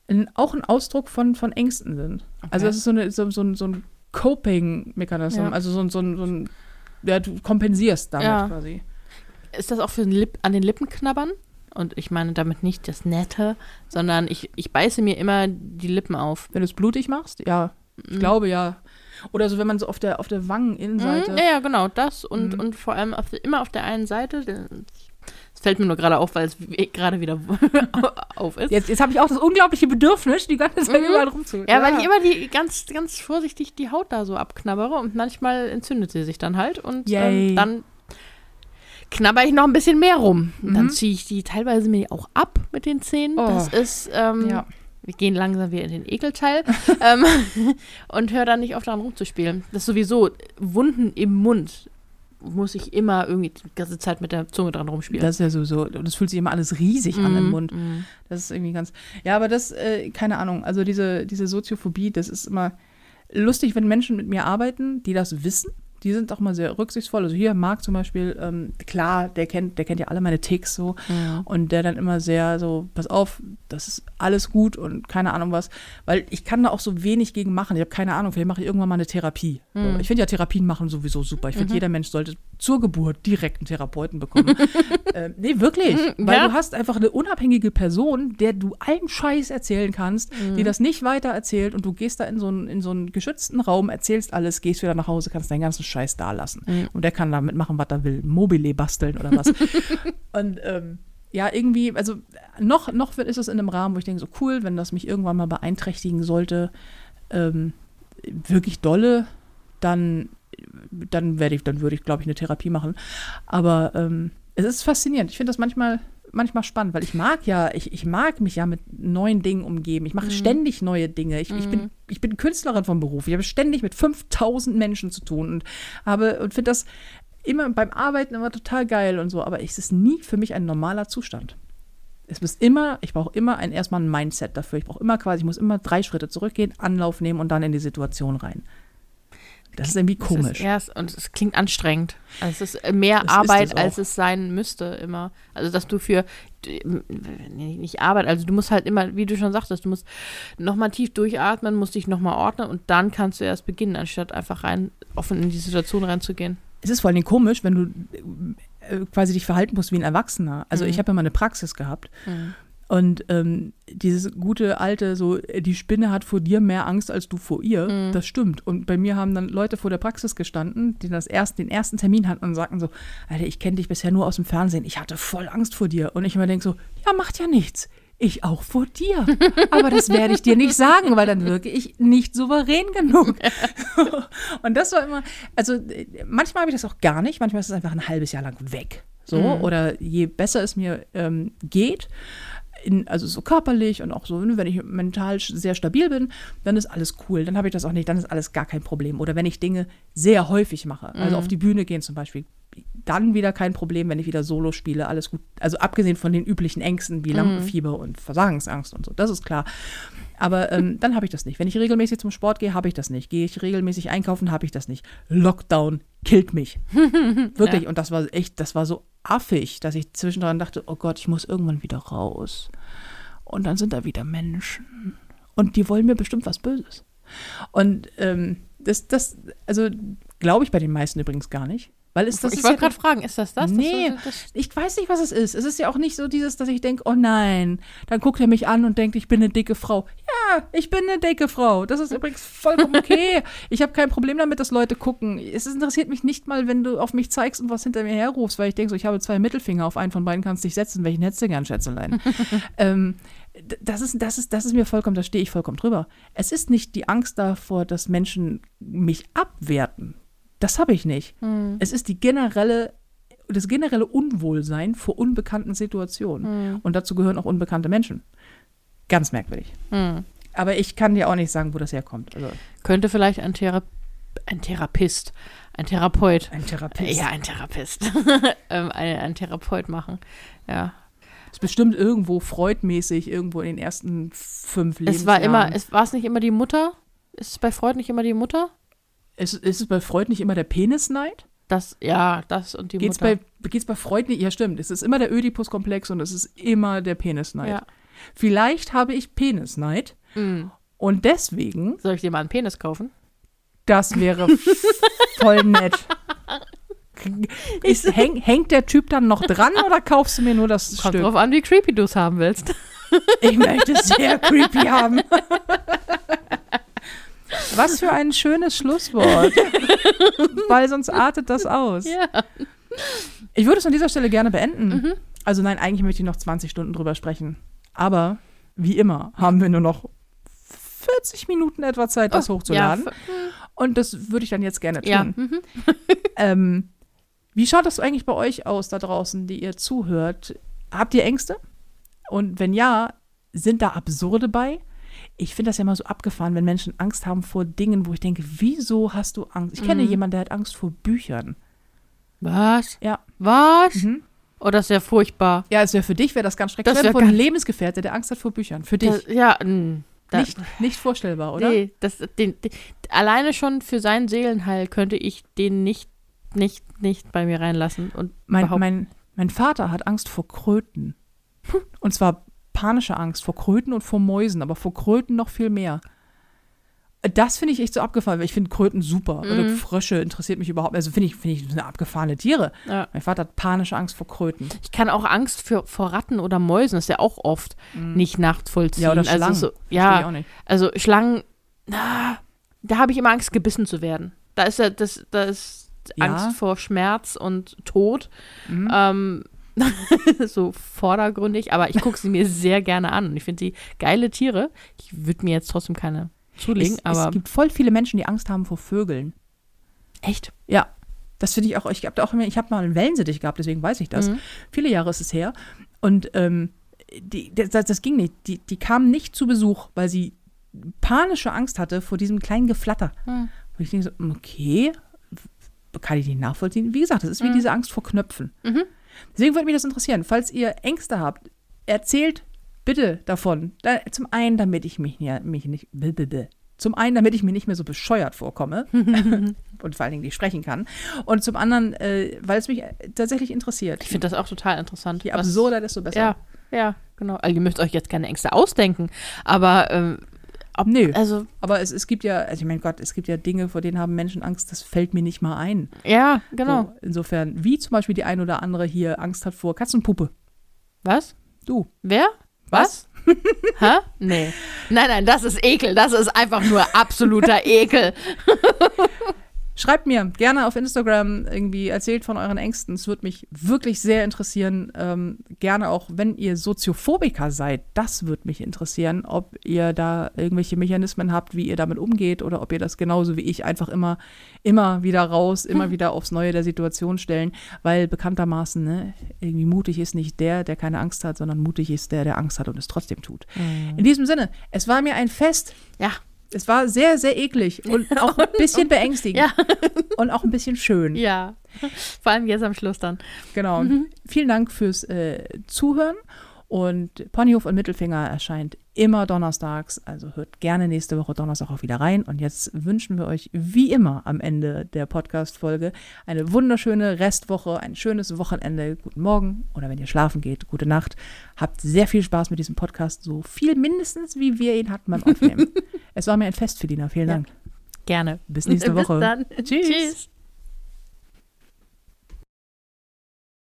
ein, auch ein Ausdruck von, von Ängsten sind. Also das ist so, eine, so, so, ein- so ein Coping-Mechanismus. Ja. Also so, ein- so, so ein, ja, du kompensierst damit Ja. quasi. Ist das auch für den Lip an den Lippen knabbern? Und ich meine damit nicht das Nette, sondern ich, ich beiße mir immer die Lippen auf. Wenn du es blutig machst, ja. Ich glaube ja. Oder so, wenn man so auf der, auf der Wangeninnenseite. Mhm, ja, ja, genau, das und, Mhm. und vor allem auf, immer auf der einen Seite. Fällt mir nur gerade auf, weil es gerade wieder auf ist. Jetzt, jetzt habe ich auch das unglaubliche Bedürfnis, die ganze Zeit Mhm. überall rumzu. Ja, weil ich immer die ganz, ganz vorsichtig die Haut da so abknabbere und manchmal entzündet sie sich dann halt und ähm, dann knabber ich noch ein bisschen mehr rum. Und Dann Mhm. ziehe ich die teilweise mir auch ab mit den Zähnen. Oh. Das ist, ähm, Ja. wir gehen langsam wieder in den Ekelteil ähm, und höre dann nicht auf daran rumzuspielen. Das ist sowieso Wunden im Mund muss ich immer irgendwie die ganze Zeit mit der Zunge dran rumspielen. Das ist ja so, so, und es fühlt sich immer alles riesig an im Mhm, Mund. mhm. Das ist irgendwie ganz. Ja, aber das, äh, keine Ahnung. Also diese, diese Soziophobie, das ist immer lustig, wenn Menschen mit mir arbeiten, die das wissen. Die sind auch mal sehr rücksichtsvoll. Also hier Marc zum Beispiel, ähm, klar, der kennt, der kennt ja alle meine Ticks so. Mhm. Und der dann immer sehr so, pass auf, das ist alles gut und keine Ahnung was. Weil ich kann da auch so wenig gegen machen. Ich habe keine Ahnung, vielleicht mache ich irgendwann mal eine Therapie. Mhm. ich finde ja Therapien machen sowieso super. Ich finde, jeder Mensch sollte zur Geburt direkt einen Therapeuten bekommen. ähm, nee, wirklich. Weil Ja. du hast einfach eine unabhängige Person, der du allen Scheiß erzählen kannst, Mhm. die das nicht weiter erzählt und du gehst da in so, einen, in so einen geschützten Raum, erzählst alles, gehst wieder nach Hause, kannst deinen ganzen Scheiß da lassen. Mhm. Und der kann damit machen, was er will. Mobile basteln oder was. und ähm, ja, irgendwie, also noch, noch ist es in einem Rahmen, wo ich denke, so cool, wenn das mich irgendwann mal beeinträchtigen sollte, ähm, wirklich dolle, dann, dann werde ich, dann würde ich, glaube ich, eine Therapie machen. Aber ähm, es ist faszinierend. Ich finde das manchmal, manchmal spannend, weil ich mag ja, ich, ich mag mich ja mit neuen Dingen umgeben. Ich mache ständig neue Dinge. Ich, ich, bin, ich bin Künstlerin vom Beruf. Ich habe ständig mit 5000 Menschen zu tun und habe und finde das immer beim Arbeiten immer total geil und so. Aber es ist nie für mich ein normaler Zustand. Es ist immer, ich brauche immer ein, erstmal ein Mindset dafür. Ich brauche immer quasi, ich muss immer drei Schritte zurückgehen, Anlauf nehmen und dann in die Situation rein. Das ist irgendwie komisch. Ist erst, und es klingt anstrengend. Also es ist mehr ist Arbeit, auch. als es sein müsste immer. Also dass du für, nee, nicht Arbeit, also du musst halt immer, wie du schon sagtest, du musst nochmal tief durchatmen, musst dich nochmal ordnen und dann kannst du erst beginnen, anstatt einfach rein, offen in die Situation reinzugehen. Es ist vor allen Dingen komisch, wenn du äh, quasi dich verhalten musst wie ein Erwachsener. Also Mhm. ich habe ja mal eine Praxis gehabt und ähm, dieses gute alte, so äh, die Spinne hat vor dir mehr Angst als du vor ihr, Mhm. das stimmt. Und bei mir haben dann Leute vor der Praxis gestanden, die das erst, den ersten Termin hatten und sagten so, Alter, ich kenne dich bisher nur aus dem Fernsehen, ich hatte voll Angst vor dir. Und ich immer denke so, ja, macht ja nichts. Ich auch vor dir. Aber das werde ich dir nicht sagen, weil dann wirke ich nicht souverän genug. Und das war immer, also manchmal habe ich das auch gar nicht, manchmal ist es einfach ein halbes Jahr lang weg. So, oder je besser es mir ähm, geht, in, also so körperlich und auch so, ne, wenn ich mental sehr stabil bin, dann ist alles cool. Dann habe ich das auch nicht, dann ist alles gar kein Problem. Oder wenn ich Dinge sehr häufig mache, also auf die Bühne gehen zum Beispiel, dann wieder kein Problem, wenn ich wieder Solo spiele, alles gut. Also abgesehen von den üblichen Ängsten wie Lampenfieber und Versagensangst und so, das ist klar. Aber ähm, dann habe ich das nicht. Wenn ich regelmäßig zum Sport gehe, habe ich das nicht. Gehe ich regelmäßig einkaufen, habe ich das nicht. Lockdown killt mich. Wirklich. Und das war echt, das war so affig, dass ich zwischendrin dachte, oh Gott, ich muss irgendwann wieder raus. Und dann sind da wieder Menschen. Und die wollen mir bestimmt was Böses. Und ähm, das, das, also glaube ich bei den meisten übrigens gar nicht. Weil es, das ich ist wollte ja, gerade fragen, ist das das? Nee, Das, das, ich weiß nicht, was es ist. Es ist ja auch nicht so dieses, dass ich denke, oh nein, dann guckt er mich an und denkt, ich bin eine dicke Frau. Ja, ich bin eine dicke Frau. Das ist übrigens vollkommen okay. ich habe kein Problem damit, dass Leute gucken. Es interessiert mich nicht mal, wenn du auf mich zeigst und was hinter mir herrufst, weil ich denke so, ich habe zwei Mittelfinger, auf einen von beiden kannst du dich setzen. Welchen hättest du gern, Schätzelein? ähm, das ist, das, ist, das ist mir vollkommen, da stehe ich vollkommen drüber. Es ist nicht die Angst davor, dass Menschen mich abwerten. Das habe ich nicht. Hm. Es ist die generelle, das generelle Unwohlsein vor unbekannten Situationen. Und dazu gehören auch unbekannte Menschen. Ganz merkwürdig. hm. Aber ich kann dir auch nicht sagen, wo das herkommt. Also Könnte vielleicht ein, Thera ein Therapist, ein Therapeut, ein Therapeut. ja, ein Therapist, ähm, ein, ein Therapeut machen. Ja. Ist bestimmt irgendwo freudmäßig, irgendwo in den ersten fünf Lebensjahren. Es war immer, es war es nicht immer die Mutter? Ist es bei Freud nicht immer die Mutter? Ist, ist es bei Freud nicht immer der Penisneid? Das, ja, das und die Geht's Mutter. bei, geht's bei Freud nicht? Ja, stimmt. Es ist immer der Ödipus-Komplex und es ist immer der Penisneid. ja. Vielleicht habe ich Penisneid Mhm. und deswegen, Soll ich dir mal einen Penis kaufen? das wäre voll nett. Ist, häng, hängt der Typ dann noch dran oder kaufst du mir nur das Kommt Stück? drauf an, wie creepy du es haben willst. Ich möchte es sehr creepy haben. Was für ein schönes Schlusswort. Weil sonst artet das aus. Ja. Ich würde es an dieser Stelle gerne beenden. Mhm. Also nein, eigentlich möchte ich noch 20 Stunden drüber sprechen. Aber wie immer haben wir nur noch 40 Minuten etwa Zeit, das hochzuladen. Oh, Ja, Und das würde ich dann jetzt gerne tun. ja. Mhm. Ähm, wie schaut das eigentlich bei euch aus da draußen, die ihr zuhört? Habt ihr Ängste? Und wenn ja, sind da Absurde bei? Ich finde das ja immer so abgefahren, wenn Menschen Angst haben vor Dingen, wo ich denke, wieso hast du Angst? Ich kenne Mhm. jemanden, der hat Angst vor Büchern. Was? Ja. Was? Mhm. Oh, das ist ja furchtbar. Ja, es wäre für dich wäre das ganz schrecklich. Das wäre wär von Lebensgefährte, der Angst hat vor Büchern. Für dich. Das, ja, mh, da, nicht, nicht vorstellbar, oder? Nee, das, den, den, alleine schon für seinen Seelenheil könnte ich den nicht, nicht, nicht bei mir reinlassen. Und Mein, mein, mein Vater hat Angst vor Kröten. Und zwar panische Angst vor Kröten und vor Mäusen, aber vor Kröten noch viel mehr. Das finde ich echt so abgefahren, weil ich finde Kröten super. Oder Mhm. Frösche interessiert mich überhaupt. Also finde ich, finde ich eine abgefahrene Tiere. ja. Mein Vater hat panische Angst vor Kröten. Ich kann auch Angst für, vor Ratten oder Mäusen, das ist ja auch oft nicht nachvollziehen. Mhm. Ja, oder Schlangen. Also, so, ja, also Schlangen, na, da habe ich immer Angst, gebissen zu werden. Da ist ja das, da ist Ja. Angst vor Schmerz und Tod. Mhm. Ähm, so vordergründig, aber ich gucke sie mir sehr gerne an und ich finde sie geile Tiere. Ich würde mir jetzt trotzdem keine zulegen, es, aber es gibt voll viele Menschen, die Angst haben vor Vögeln. echt. Ja, das finde ich auch. Ich habe auch ich habe mal einen Wellensittich gehabt, deswegen weiß ich das. Mhm. Viele Jahre ist es her. Und ähm, die, das, das ging nicht. Die, die kam nicht zu Besuch, weil sie panische Angst hatte vor diesem kleinen Geflatter. Mhm. Und ich denke so, okay, kann ich nicht nachvollziehen. Wie gesagt, das ist wie Mhm. diese Angst vor Knöpfen. Mhm. Deswegen würde mich das interessieren. Falls ihr Ängste habt, erzählt bitte davon. Da, zum einen, damit ich mich, ja, mich nicht. blablabla. Zum einen, damit ich mir nicht mehr so bescheuert vorkomme und vor allen Dingen nicht sprechen kann. Und zum anderen, äh, weil es mich äh, tatsächlich interessiert. Ich finde das auch total interessant. Je absurder, desto besser. Ja, ja, genau. Also ihr müsst euch jetzt keine Ängste ausdenken, aber ähm, ob, Nö. also Aber es, es gibt ja, also ich meine Gott, es gibt ja Dinge, vor denen haben Menschen Angst, das fällt mir nicht mal ein. ja, genau. So, insofern, wie zum Beispiel die ein oder andere hier Angst hat vor Katzenpuppe. Was? Du. Wer? Was? Hä? Nee. Nein, nein, das ist Ekel. Das ist einfach nur absoluter Ekel. Schreibt mir gerne auf Instagram irgendwie, erzählt von euren Ängsten. Es würde mich wirklich sehr interessieren. Ähm, gerne auch, wenn ihr Soziophobiker seid, das würde mich interessieren, ob ihr da irgendwelche Mechanismen habt, wie ihr damit umgeht oder ob ihr das genauso wie ich einfach immer, immer wieder raus, immer wieder aufs Neue der Situation stellen, weil bekanntermaßen, ne, irgendwie mutig ist nicht der, der keine Angst hat, sondern mutig ist der, der Angst hat und es trotzdem tut. In diesem Sinne, es war mir ein Fest. Ja, Es war sehr, sehr eklig und auch ein bisschen beängstigend. Ja. Und auch ein bisschen schön. Ja. Vor allem jetzt am Schluss dann. Genau. Vielen Dank fürs äh, Zuhören. Und Ponyhof und Mittelfinger erscheint immer donnerstags. Also hört gerne nächste Woche Donnerstag auch wieder rein. Und jetzt wünschen wir euch wie immer am Ende der Podcast-Folge eine wunderschöne Restwoche, ein schönes Wochenende. Guten Morgen oder wenn ihr schlafen geht, gute Nacht. Habt sehr viel Spaß mit diesem Podcast. So viel mindestens, wie wir ihn hatten beim Aufnehmen. es war mir ein Fest, Felina. Vielen Ja. Dank. Gerne. Bis nächste Bis Woche. dann. Tschüss. Tschüss.